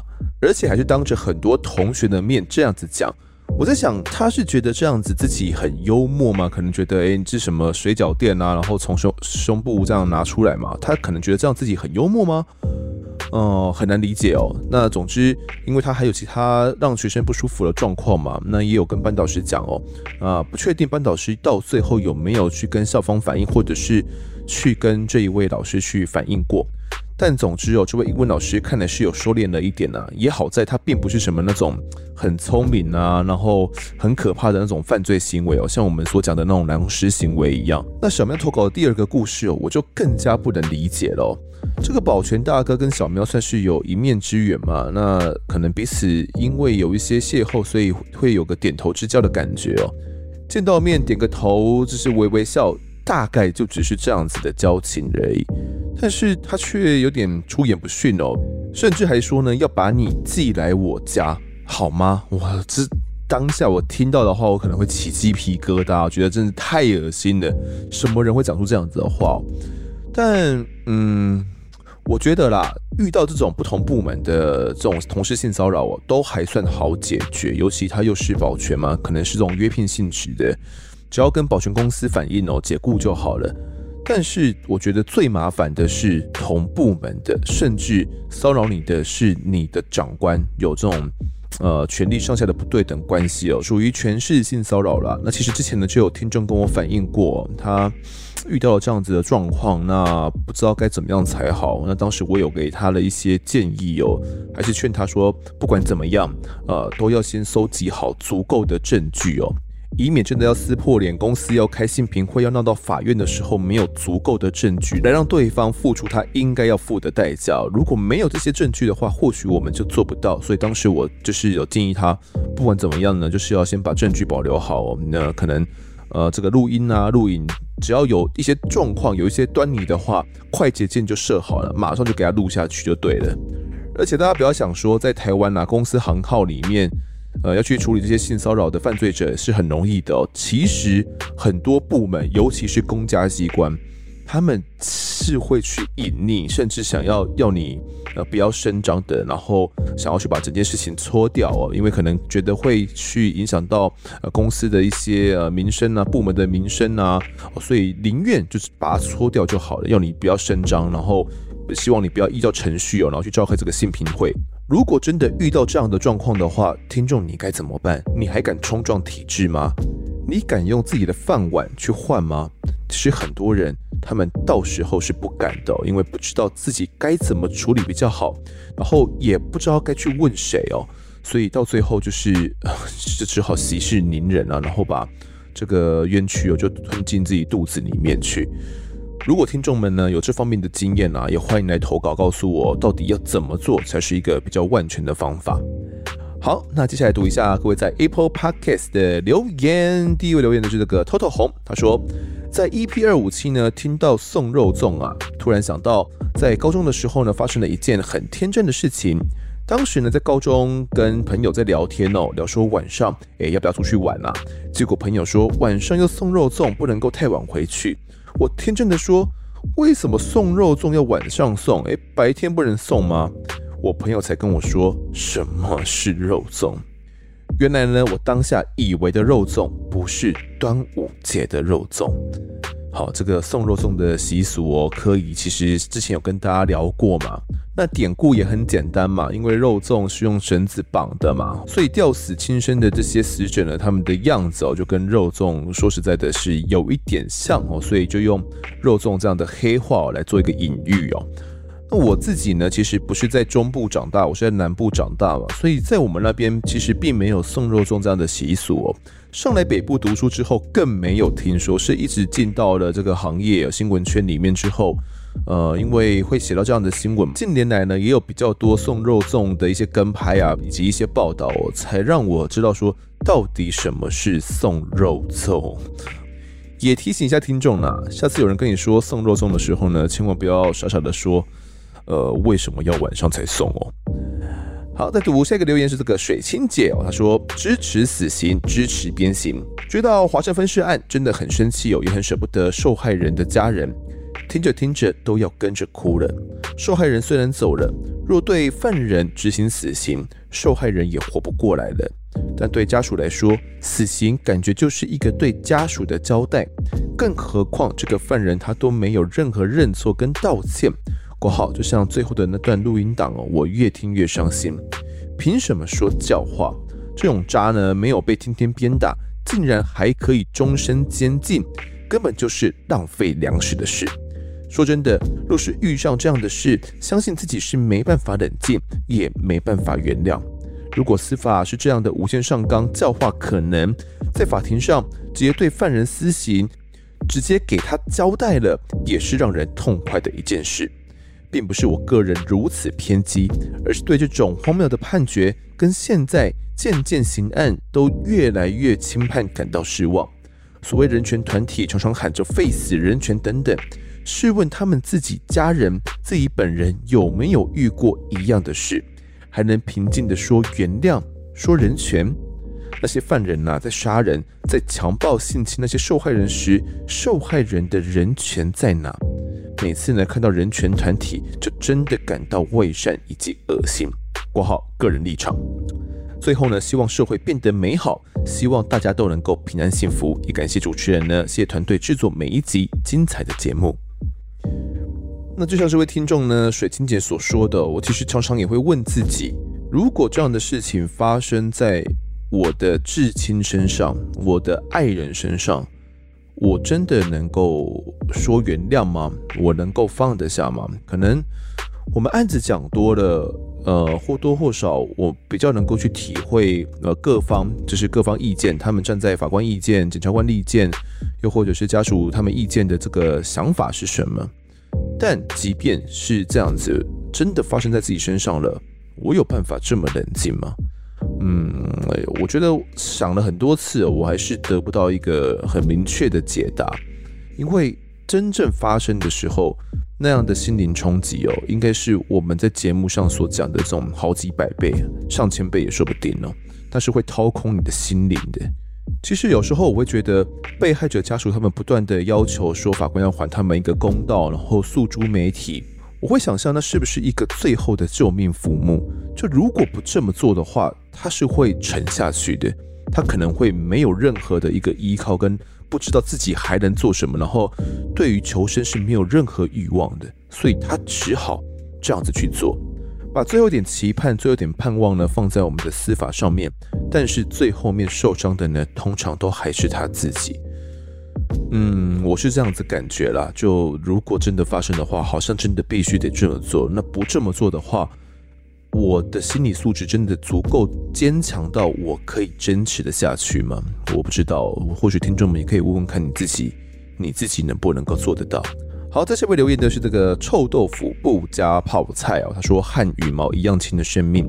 而且还是当着很多同学的面这样子讲。我在想，他是觉得这样子自己很幽默吗？可能觉得，诶，你这什么水饺店啊，然后从胸胸部这样拿出来嘛？他可能觉得这样自己很幽默吗？哦、呃，很难理解哦。那总之，因为他还有其他让学生不舒服的状况嘛，那也有跟班导师讲哦。啊，不确定班导师到最后有没有去跟校方反映，或者是去跟这一位老师去反映过。但总之哦，这位英文老师看来是有收敛了一点啊，也好在他并不是什么那种很聪明啊，然后很可怕的那种犯罪行为哦，像我们所讲的那种狼师行为一样。那小喵投稿的第二个故事哦，我就更加不能理解了。这个保全大哥跟小喵算是有一面之缘嘛，那可能彼此因为有一些邂逅，所以会有个点头之交的感觉哦。见到面点个头，就是微微笑，大概就只是这样子的交情而已。但是他却有点出言不逊哦，甚至还说呢，要把你寄来我家，好吗？哇，这当下我听到的话，我可能会起鸡皮疙瘩，觉得真是太恶心了。什么人会讲出这样子的话？但嗯，我觉得啦，遇到这种不同部门的这种同事性骚扰哦，都还算好解决，尤其他又是保全嘛，可能是这种约聘性质的，只要跟保全公司反映哦，解雇就好了。但是我觉得最麻烦的是同部门的，甚至骚扰你的是你的长官，有这种呃权力上下的不对等关系哦，属于权势性骚扰了。那其实之前呢就有听众跟我反映过，他遇到了这样子的状况，那不知道该怎么样才好。那当时我有给他了一些建议哦，还是劝他说，不管怎么样，呃，都要先搜集好足够的证据哦。以免真的要撕破脸，公司要开信评会，要闹到法院的时候，没有足够的证据来让对方付出他应该要付的代价。如果没有这些证据的话，或许我们就做不到。所以当时我就是有建议他，不管怎么样呢，就是要先把证据保留好。那可能呃这个录音啊、录影，只要有一些状况、有一些端倪的话，快捷键就设好了，马上就给他录下去就对了。而且大家不要想说，在台湾啊公司行号里面。呃，要去处理这些性骚扰的犯罪者是很容易的。其实很多部门，尤其是公家机关，他们是会去隐匿，甚至想要要你呃不要声张的，然后想要去把整件事情搓掉哦，因为可能觉得会去影响到呃公司的一些呃名声啊，部门的名声啊，所以宁愿就是把它搓掉就好了，要你不要声张，然后希望你不要依照程序哦，然后去召开这个性平会。如果真的遇到这样的状况的话，听众你该怎么办？你还敢冲撞体制吗？你敢用自己的饭碗去换吗？其实很多人他们到时候是不敢的，因为不知道自己该怎么处理比较好，然后也不知道该去问谁哦，所以到最后就是 <laughs> 就只好息事宁人啊，然后把这个冤屈哦就吞进自己肚子里面去。如果听众们呢有这方面的经验啊，也欢迎来投稿告诉我，到底要怎么做才是一个比较万全的方法。好，那接下来读一下各位在 Apple Podcast 的留言。第一位留言的是这个 Toto 红，他说在 EP 二五七呢听到送肉粽啊，突然想到在高中的时候呢发生了一件很天真的事情。当时呢在高中跟朋友在聊天哦，聊说晚上诶要不要出去玩啊？结果朋友说晚上要送肉粽，不能够太晚回去。我天真的说，为什么送肉粽要晚上送？诶，白天不能送吗？我朋友才跟我说，什么是肉粽。原来呢，我当下以为的肉粽不是端午节的肉粽。好，这个送肉粽的习俗哦，可以其实之前有跟大家聊过嘛。那典故也很简单嘛，因为肉粽是用绳子绑的嘛，所以吊死亲生的这些死者呢，他们的样子哦，就跟肉粽说实在的是有一点像哦，所以就用肉粽这样的黑话来做一个隐喻哦。那我自己呢，其实不是在中部长大，我是在南部长大嘛，所以在我们那边其实并没有送肉粽这样的习俗哦。上来北部读书之后，更没有听说，是一直进到了这个行业新闻圈里面之后。呃，因为会写到这样的新闻，近年来呢也有比较多送肉粽的一些跟拍啊，以及一些报道，才让我知道说到底什么是送肉粽。也提醒一下听众呢，下次有人跟你说送肉粽的时候呢，千万不要傻傻的说呃，为什么要晚上才送哦？好，再读下一个留言是这个水清姐哦，她说支持死刑，支持鞭刑。追到华盛分尸案，真的很生气哦，也很舍不得受害人的家人，听着听着都要跟着哭了。受害人虽然走了，若对犯人执行死刑，受害人也活不过来了。但对家属来说，死刑感觉就是一个对家属的交代，更何况这个犯人他都没有任何认错跟道歉。括号就像最后的那段录音档哦，我越听越伤心。凭什么说教化？这种渣呢，没有被天天鞭打，竟然还可以终身监禁，根本就是浪费粮食的事。说真的，若是遇上这样的事，相信自己是没办法冷静，也没办法原谅。如果司法是这样的无限上纲教化，可能在法庭上直接对犯人私刑，直接给他交代了，也是让人痛快的一件事。并不是我个人如此偏激，而是对这种荒谬的判决跟现在件件刑案都越来越轻判感到失望。所谓人权团体常常喊着“废死人权”等等，试问他们自己家人、自己本人有没有遇过一样的事，还能平静地说原谅、说人权？那些犯人呐、在杀人、在强暴性侵那些受害人时，受害人的人权在哪？每次呢，看到人权团体，就真的感到伪善以及恶心。括号个人立场。最后呢，希望社会变得美好，希望大家都能够平安幸福。也感谢主持人呢，谢谢团队制作每一集精彩的节目。那就像这位听众呢，水晶姐所说的，我其实常常也会问自己，如果这样的事情发生在我的至亲身上，我的爱人身上。我真的能够说原谅吗？我能够放得下吗？可能我们案子讲多了，呃，或多或少，我比较能够去体会，呃，各方就是各方意见，他们站在法官意见、检察官意见，又或者是家属他们意见的这个想法是什么？但即便是这样子，真的发生在自己身上了，我有办法这么冷静吗？嗯，我觉得想了很多次，我还是得不到一个很明确的解答。因为真正发生的时候，那样的心灵冲击哦，应该是我们在节目上所讲的这种好几百倍、上千倍也说不定哦。但是会掏空你的心灵的。其实有时候我会觉得，被害者家属他们不断的要求说法官要还他们一个公道，然后诉诸媒体。我会想象，那是不是一个最后的救命浮木？就如果不这么做的话，他是会沉下去的。他可能会没有任何的一个依靠，跟不知道自己还能做什么，然后对于求生是没有任何欲望的，所以他只好这样子去做，把最后一点期盼、最后一点盼望呢放在我们的司法上面。但是最后面受伤的呢，通常都还是他自己。嗯，我是这样子感觉啦。就如果真的发生的话，好像真的必须得这么做。那不这么做的话，我的心理素质真的足够坚强到我可以坚持得下去吗？我不知道。或许听众们也可以问问看你自己，你自己能不能够做得到？好，在下面留言的是这个臭豆腐不加泡菜哦。他说：“和羽毛一样轻的生命，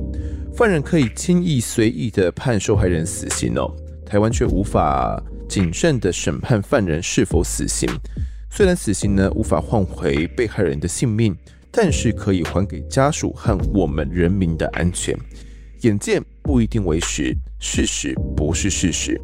犯人可以轻易随意的判受害人死刑哦，台湾却无法。”谨慎地审判犯人是否死刑，虽然死刑呢无法换回被害人的性命，但是可以还给家属和我们人民的安全。眼见不一定为实，事实不是事实，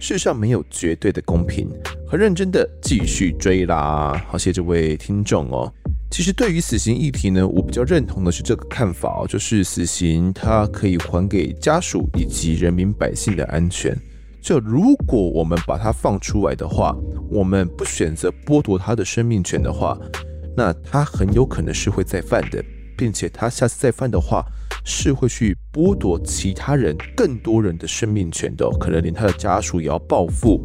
世上没有绝对的公平。很认真的继续追啦，好谢谢这位听众哦。其实对于死刑议题呢，我比较认同的是这个看法哦，就是死刑它可以还给家属以及人民百姓的安全。就如果我们把他放出来的话，我们不选择剥夺他的生命权的话，那他很有可能是会再犯的，并且他下次再犯的话，是会去剥夺其他人、更多人的生命权的，可能连他的家属也要报复，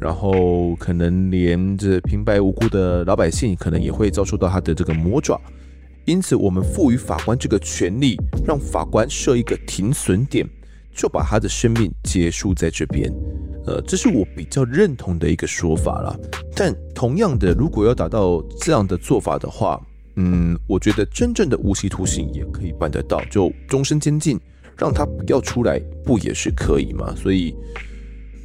然后可能连这平白无故的老百姓，可能也会遭受到他的这个魔爪。因此，我们赋予法官这个权利，让法官设一个停损点。就把他的生命结束在这边，呃，这是我比较认同的一个说法啦。但同样的，如果要达到这样的做法的话，嗯，我觉得真正的无期徒刑也可以办得到，就终身监禁，让他不要出来，不也是可以吗？所以，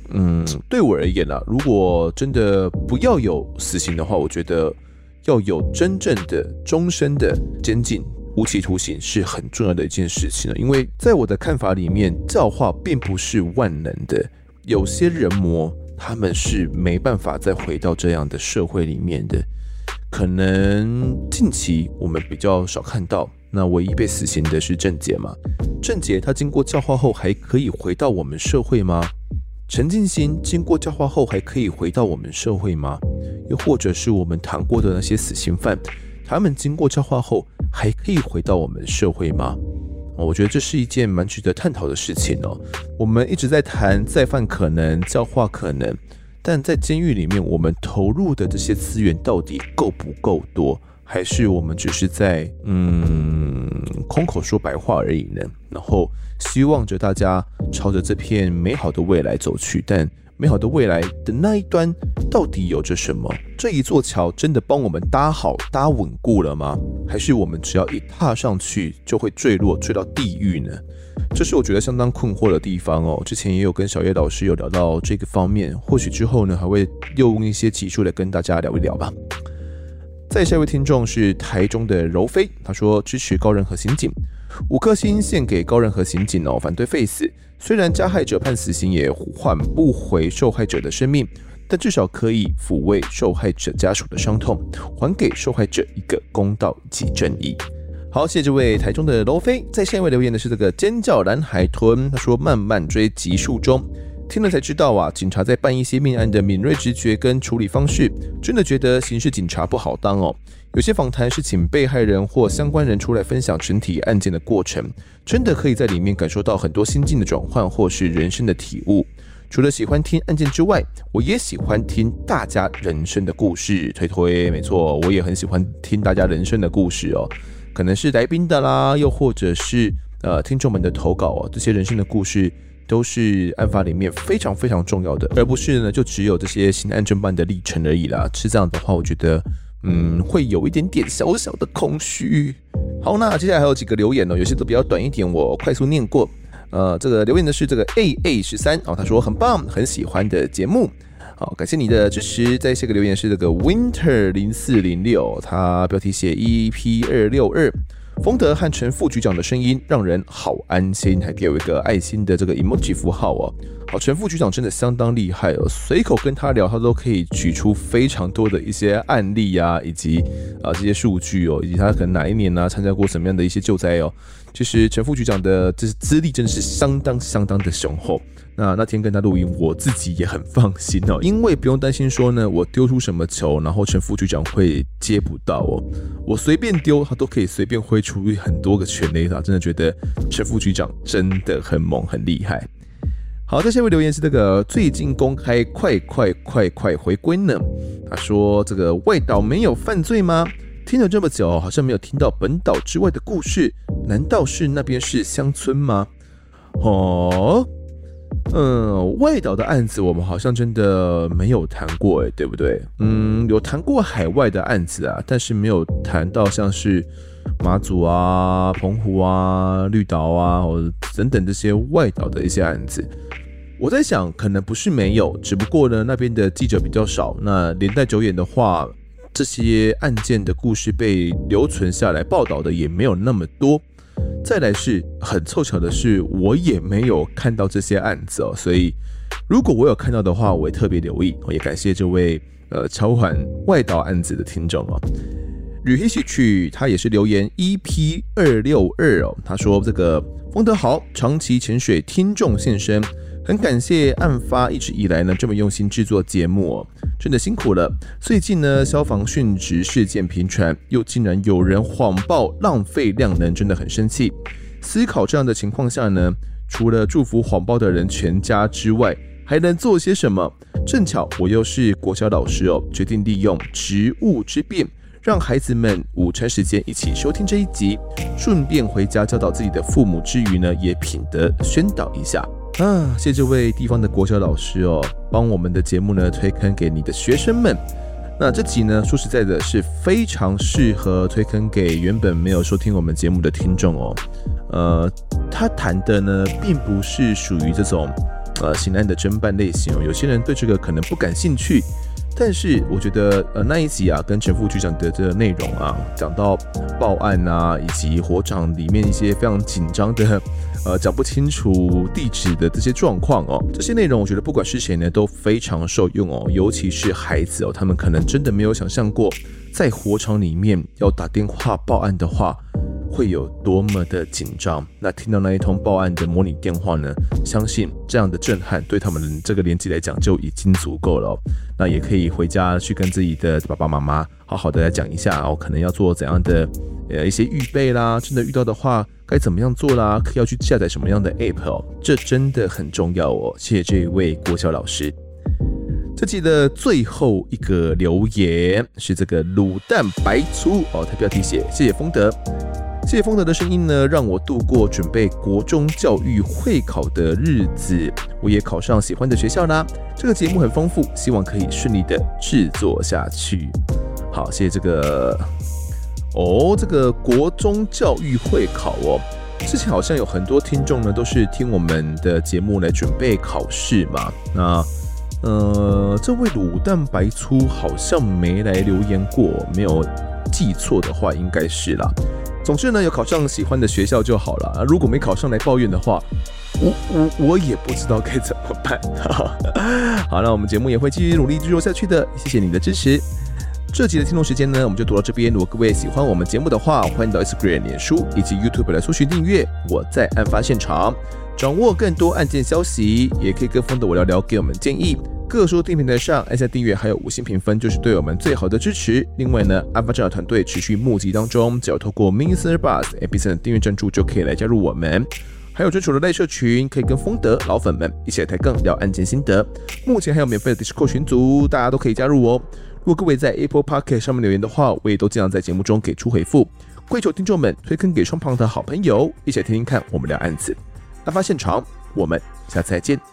嗯，对我而言啊，如果真的不要有死刑的话，我觉得要有真正的终身的监禁，无期徒刑是很重要的一件事情了。因为在我的看法里面，教化并不是万能的，有些人魔他们是没办法再回到这样的社会里面的。可能近期我们比较少看到，那唯一被死刑的是郑杰嘛？郑杰他经过教化后还可以回到我们社会吗？陈进兴经过教化后还可以回到我们社会吗？又或者是我们谈过的那些死刑犯，他们经过教化后还可以回到我们社会吗？我觉得这是一件蛮值得探讨的事情哦。我们一直在谈再犯可能，教化可能。但在监狱里面，我们投入的这些资源到底够不够多？还是我们只是在嗯空口说白话而已呢？然后希望着大家朝着这片美好的未来走去，但美好的未来的那一端到底有着什么？这一座桥真的帮我们搭好、搭稳固了吗？还是我们只要一踏上去就会坠落、坠到地狱呢？这是我觉得相当困惑的地方哦。之前也有跟小叶老师有聊到这个方面，或许之后呢还会用一些技术来跟大家聊一聊吧。再下一位听众是台中的柔飞，他说支持高仁和刑警，五颗星献给高仁和刑警哦，反对 face。虽然加害者判死刑也换不回受害者的生命，但至少可以抚慰受害者家属的伤痛，还给受害者一个公道及正义。好，谢谢这位台中的罗飞。在下一位留言的是这个尖叫蓝海豚，他说慢慢追集数中，听了才知道啊，警察在办一些命案的敏锐直觉跟处理方式，真的觉得刑事警察不好当哦。有些访谈是请被害人或相关人出来分享整体案件的过程，真的可以在里面感受到很多心境的转换或是人生的体悟。除了喜欢听案件之外，我也喜欢听大家人生的故事。推推，没错，我也很喜欢听大家人生的故事哦。可能是来宾的啦，又或者是呃听众们的投稿哦，这些人生的故事都是案发里面非常非常重要的，而不是呢就只有这些新案侦办的历程而已啦。是这样的话，我觉得嗯会有一点点小小的空虚。好，那接下来还有几个留言哦，有些都比较短一点，我快速念过。呃，这个留言的是这个 A A 十三哦，他说很棒，很喜欢的节目。好，感谢你的支持。再下个留言是这个 Winter 零四零六，他标题写 EP 二六二，丰德和陈副局长的声音让人好安心，还给我一个爱心的这个 emoji 符号哦。好，陈副局长真的相当厉害哦，随口跟他聊，他都可以举出非常多的一些案例啊，以及啊这些数据哦，以及他可能哪一年呢、啊、参加过什么样的一些救灾哦。其实陈副局长的这资历真的是相当相当的雄厚。那那天跟他录音，我自己也很放心哦，因为不用担心说呢，我丢出什么球，然后陈副局长会接不到哦，我随便丢，他都可以随便挥出很多个全垒打，真的觉得陈副局长真的很猛很厉害。好，在下面留言是这个最近公开快快快快回归呢，他说这个外岛没有犯罪吗？听了这么久，好像没有听到本岛之外的故事，难道是那边是乡村吗？哦。嗯，外岛的案子我们好像真的没有谈过，哎，对不对？嗯，有谈过海外的案子啊，但是没有谈到像是马祖啊、澎湖啊、绿岛啊，等等这些外岛的一些案子。我在想，可能不是没有，只不过呢，那边的记者比较少，那年代久远的话，这些案件的故事被留存下来报道的也没有那么多。再来是很凑巧的是，我也没有看到这些案子哦，所以如果我有看到的话，我也特别留意。我也感谢这位呃超缓外岛案子的听众哦。旅行喜曲他也是留言 EP 二六二哦，他说这个丰德豪长期潜水听众现身。很感谢案发一直以来呢这么用心制作节目哦，真的辛苦了。最近呢消防殉职事件频传，又竟然有人谎报浪费量能，真的很生气。思考这样的情况下呢，除了祝福谎报的人全家之外，还能做些什么？正巧我又是国小老师哦，决定利用职务之便，让孩子们午餐时间一起收听这一集，顺便回家教导自己的父母之余呢，也品德宣导一下。啊，谢谢这位地方的国小老师哦，帮我们的节目呢推坑给你的学生们。那这集呢，说实在的，是非常适合推坑给原本没有收听我们节目的听众哦。呃，他谈的呢，并不是属于这种呃刑案的侦办类型哦。有些人对这个可能不感兴趣，但是我觉得，呃，那一集啊，跟陈副局长的这个内容啊，讲到报案啊，以及火场里面一些非常紧张的，呃，讲不清楚地址的这些状况哦，这些内容我觉得不管是谁呢，都非常受用哦，尤其是孩子哦，他们可能真的没有想象过，在火场里面要打电话报案的话。会有多么的紧张？那听到那一通报案的模拟电话呢？相信这样的震撼对他们这个年纪来讲就已经足够了。那也可以回家去跟自己的爸爸妈妈好好的来讲一下哦，可能要做怎样的呃一些预备啦。真的遇到的话该怎么样做啦？可要去下载什么样的 app 哦？这真的很重要哦。谢谢这一位国小老师。这集的最后一个留言是这个卤蛋白醋哦，他标题写谢谢丰德。谢谢风德的声音呢，让我度过准备国中教育会考的日子。我也考上喜欢的学校啦。这个节目很丰富，希望可以顺利的制作下去。好，谢谢这个哦，这个国中教育会考哦。之前好像有很多听众呢，都是听我们的节目来准备考试嘛。那呃，这位卤蛋白粗好像没来留言过，没有记错的话，应该是啦。总之呢，有考上喜欢的学校就好了。如果没考上来抱怨的话，我我我也不知道该怎么办。<laughs> 好，那我们节目也会继续努力制作下去的。谢谢你的支持。这集的听众时间呢，我们就读到这边。如果各位喜欢我们节目的话，欢迎到 Instagram、脸书以及 YouTube 来搜寻订阅。我在案发现场，掌握更多案件消息，也可以跟风德我聊聊，给我们建议。各收听平台上按下订阅，还有五星评分，就是对我们最好的支持。另外呢，案发侦查团队持续募集当中，只要透过 Mister Bus APP 的订阅赞助，就可以来加入我们。还有专属的赖社群，可以跟风德老粉们一起来抬杠聊案件心得。目前还有免费的 Discord 群组，大家都可以加入哦。如果各位在 Apple Podcast 上面留言的话，我也都尽量在节目中给出回复。跪求听众们推坑给双旁的好朋友，一起来听听看我们聊案子。案发现场，我们下次再见。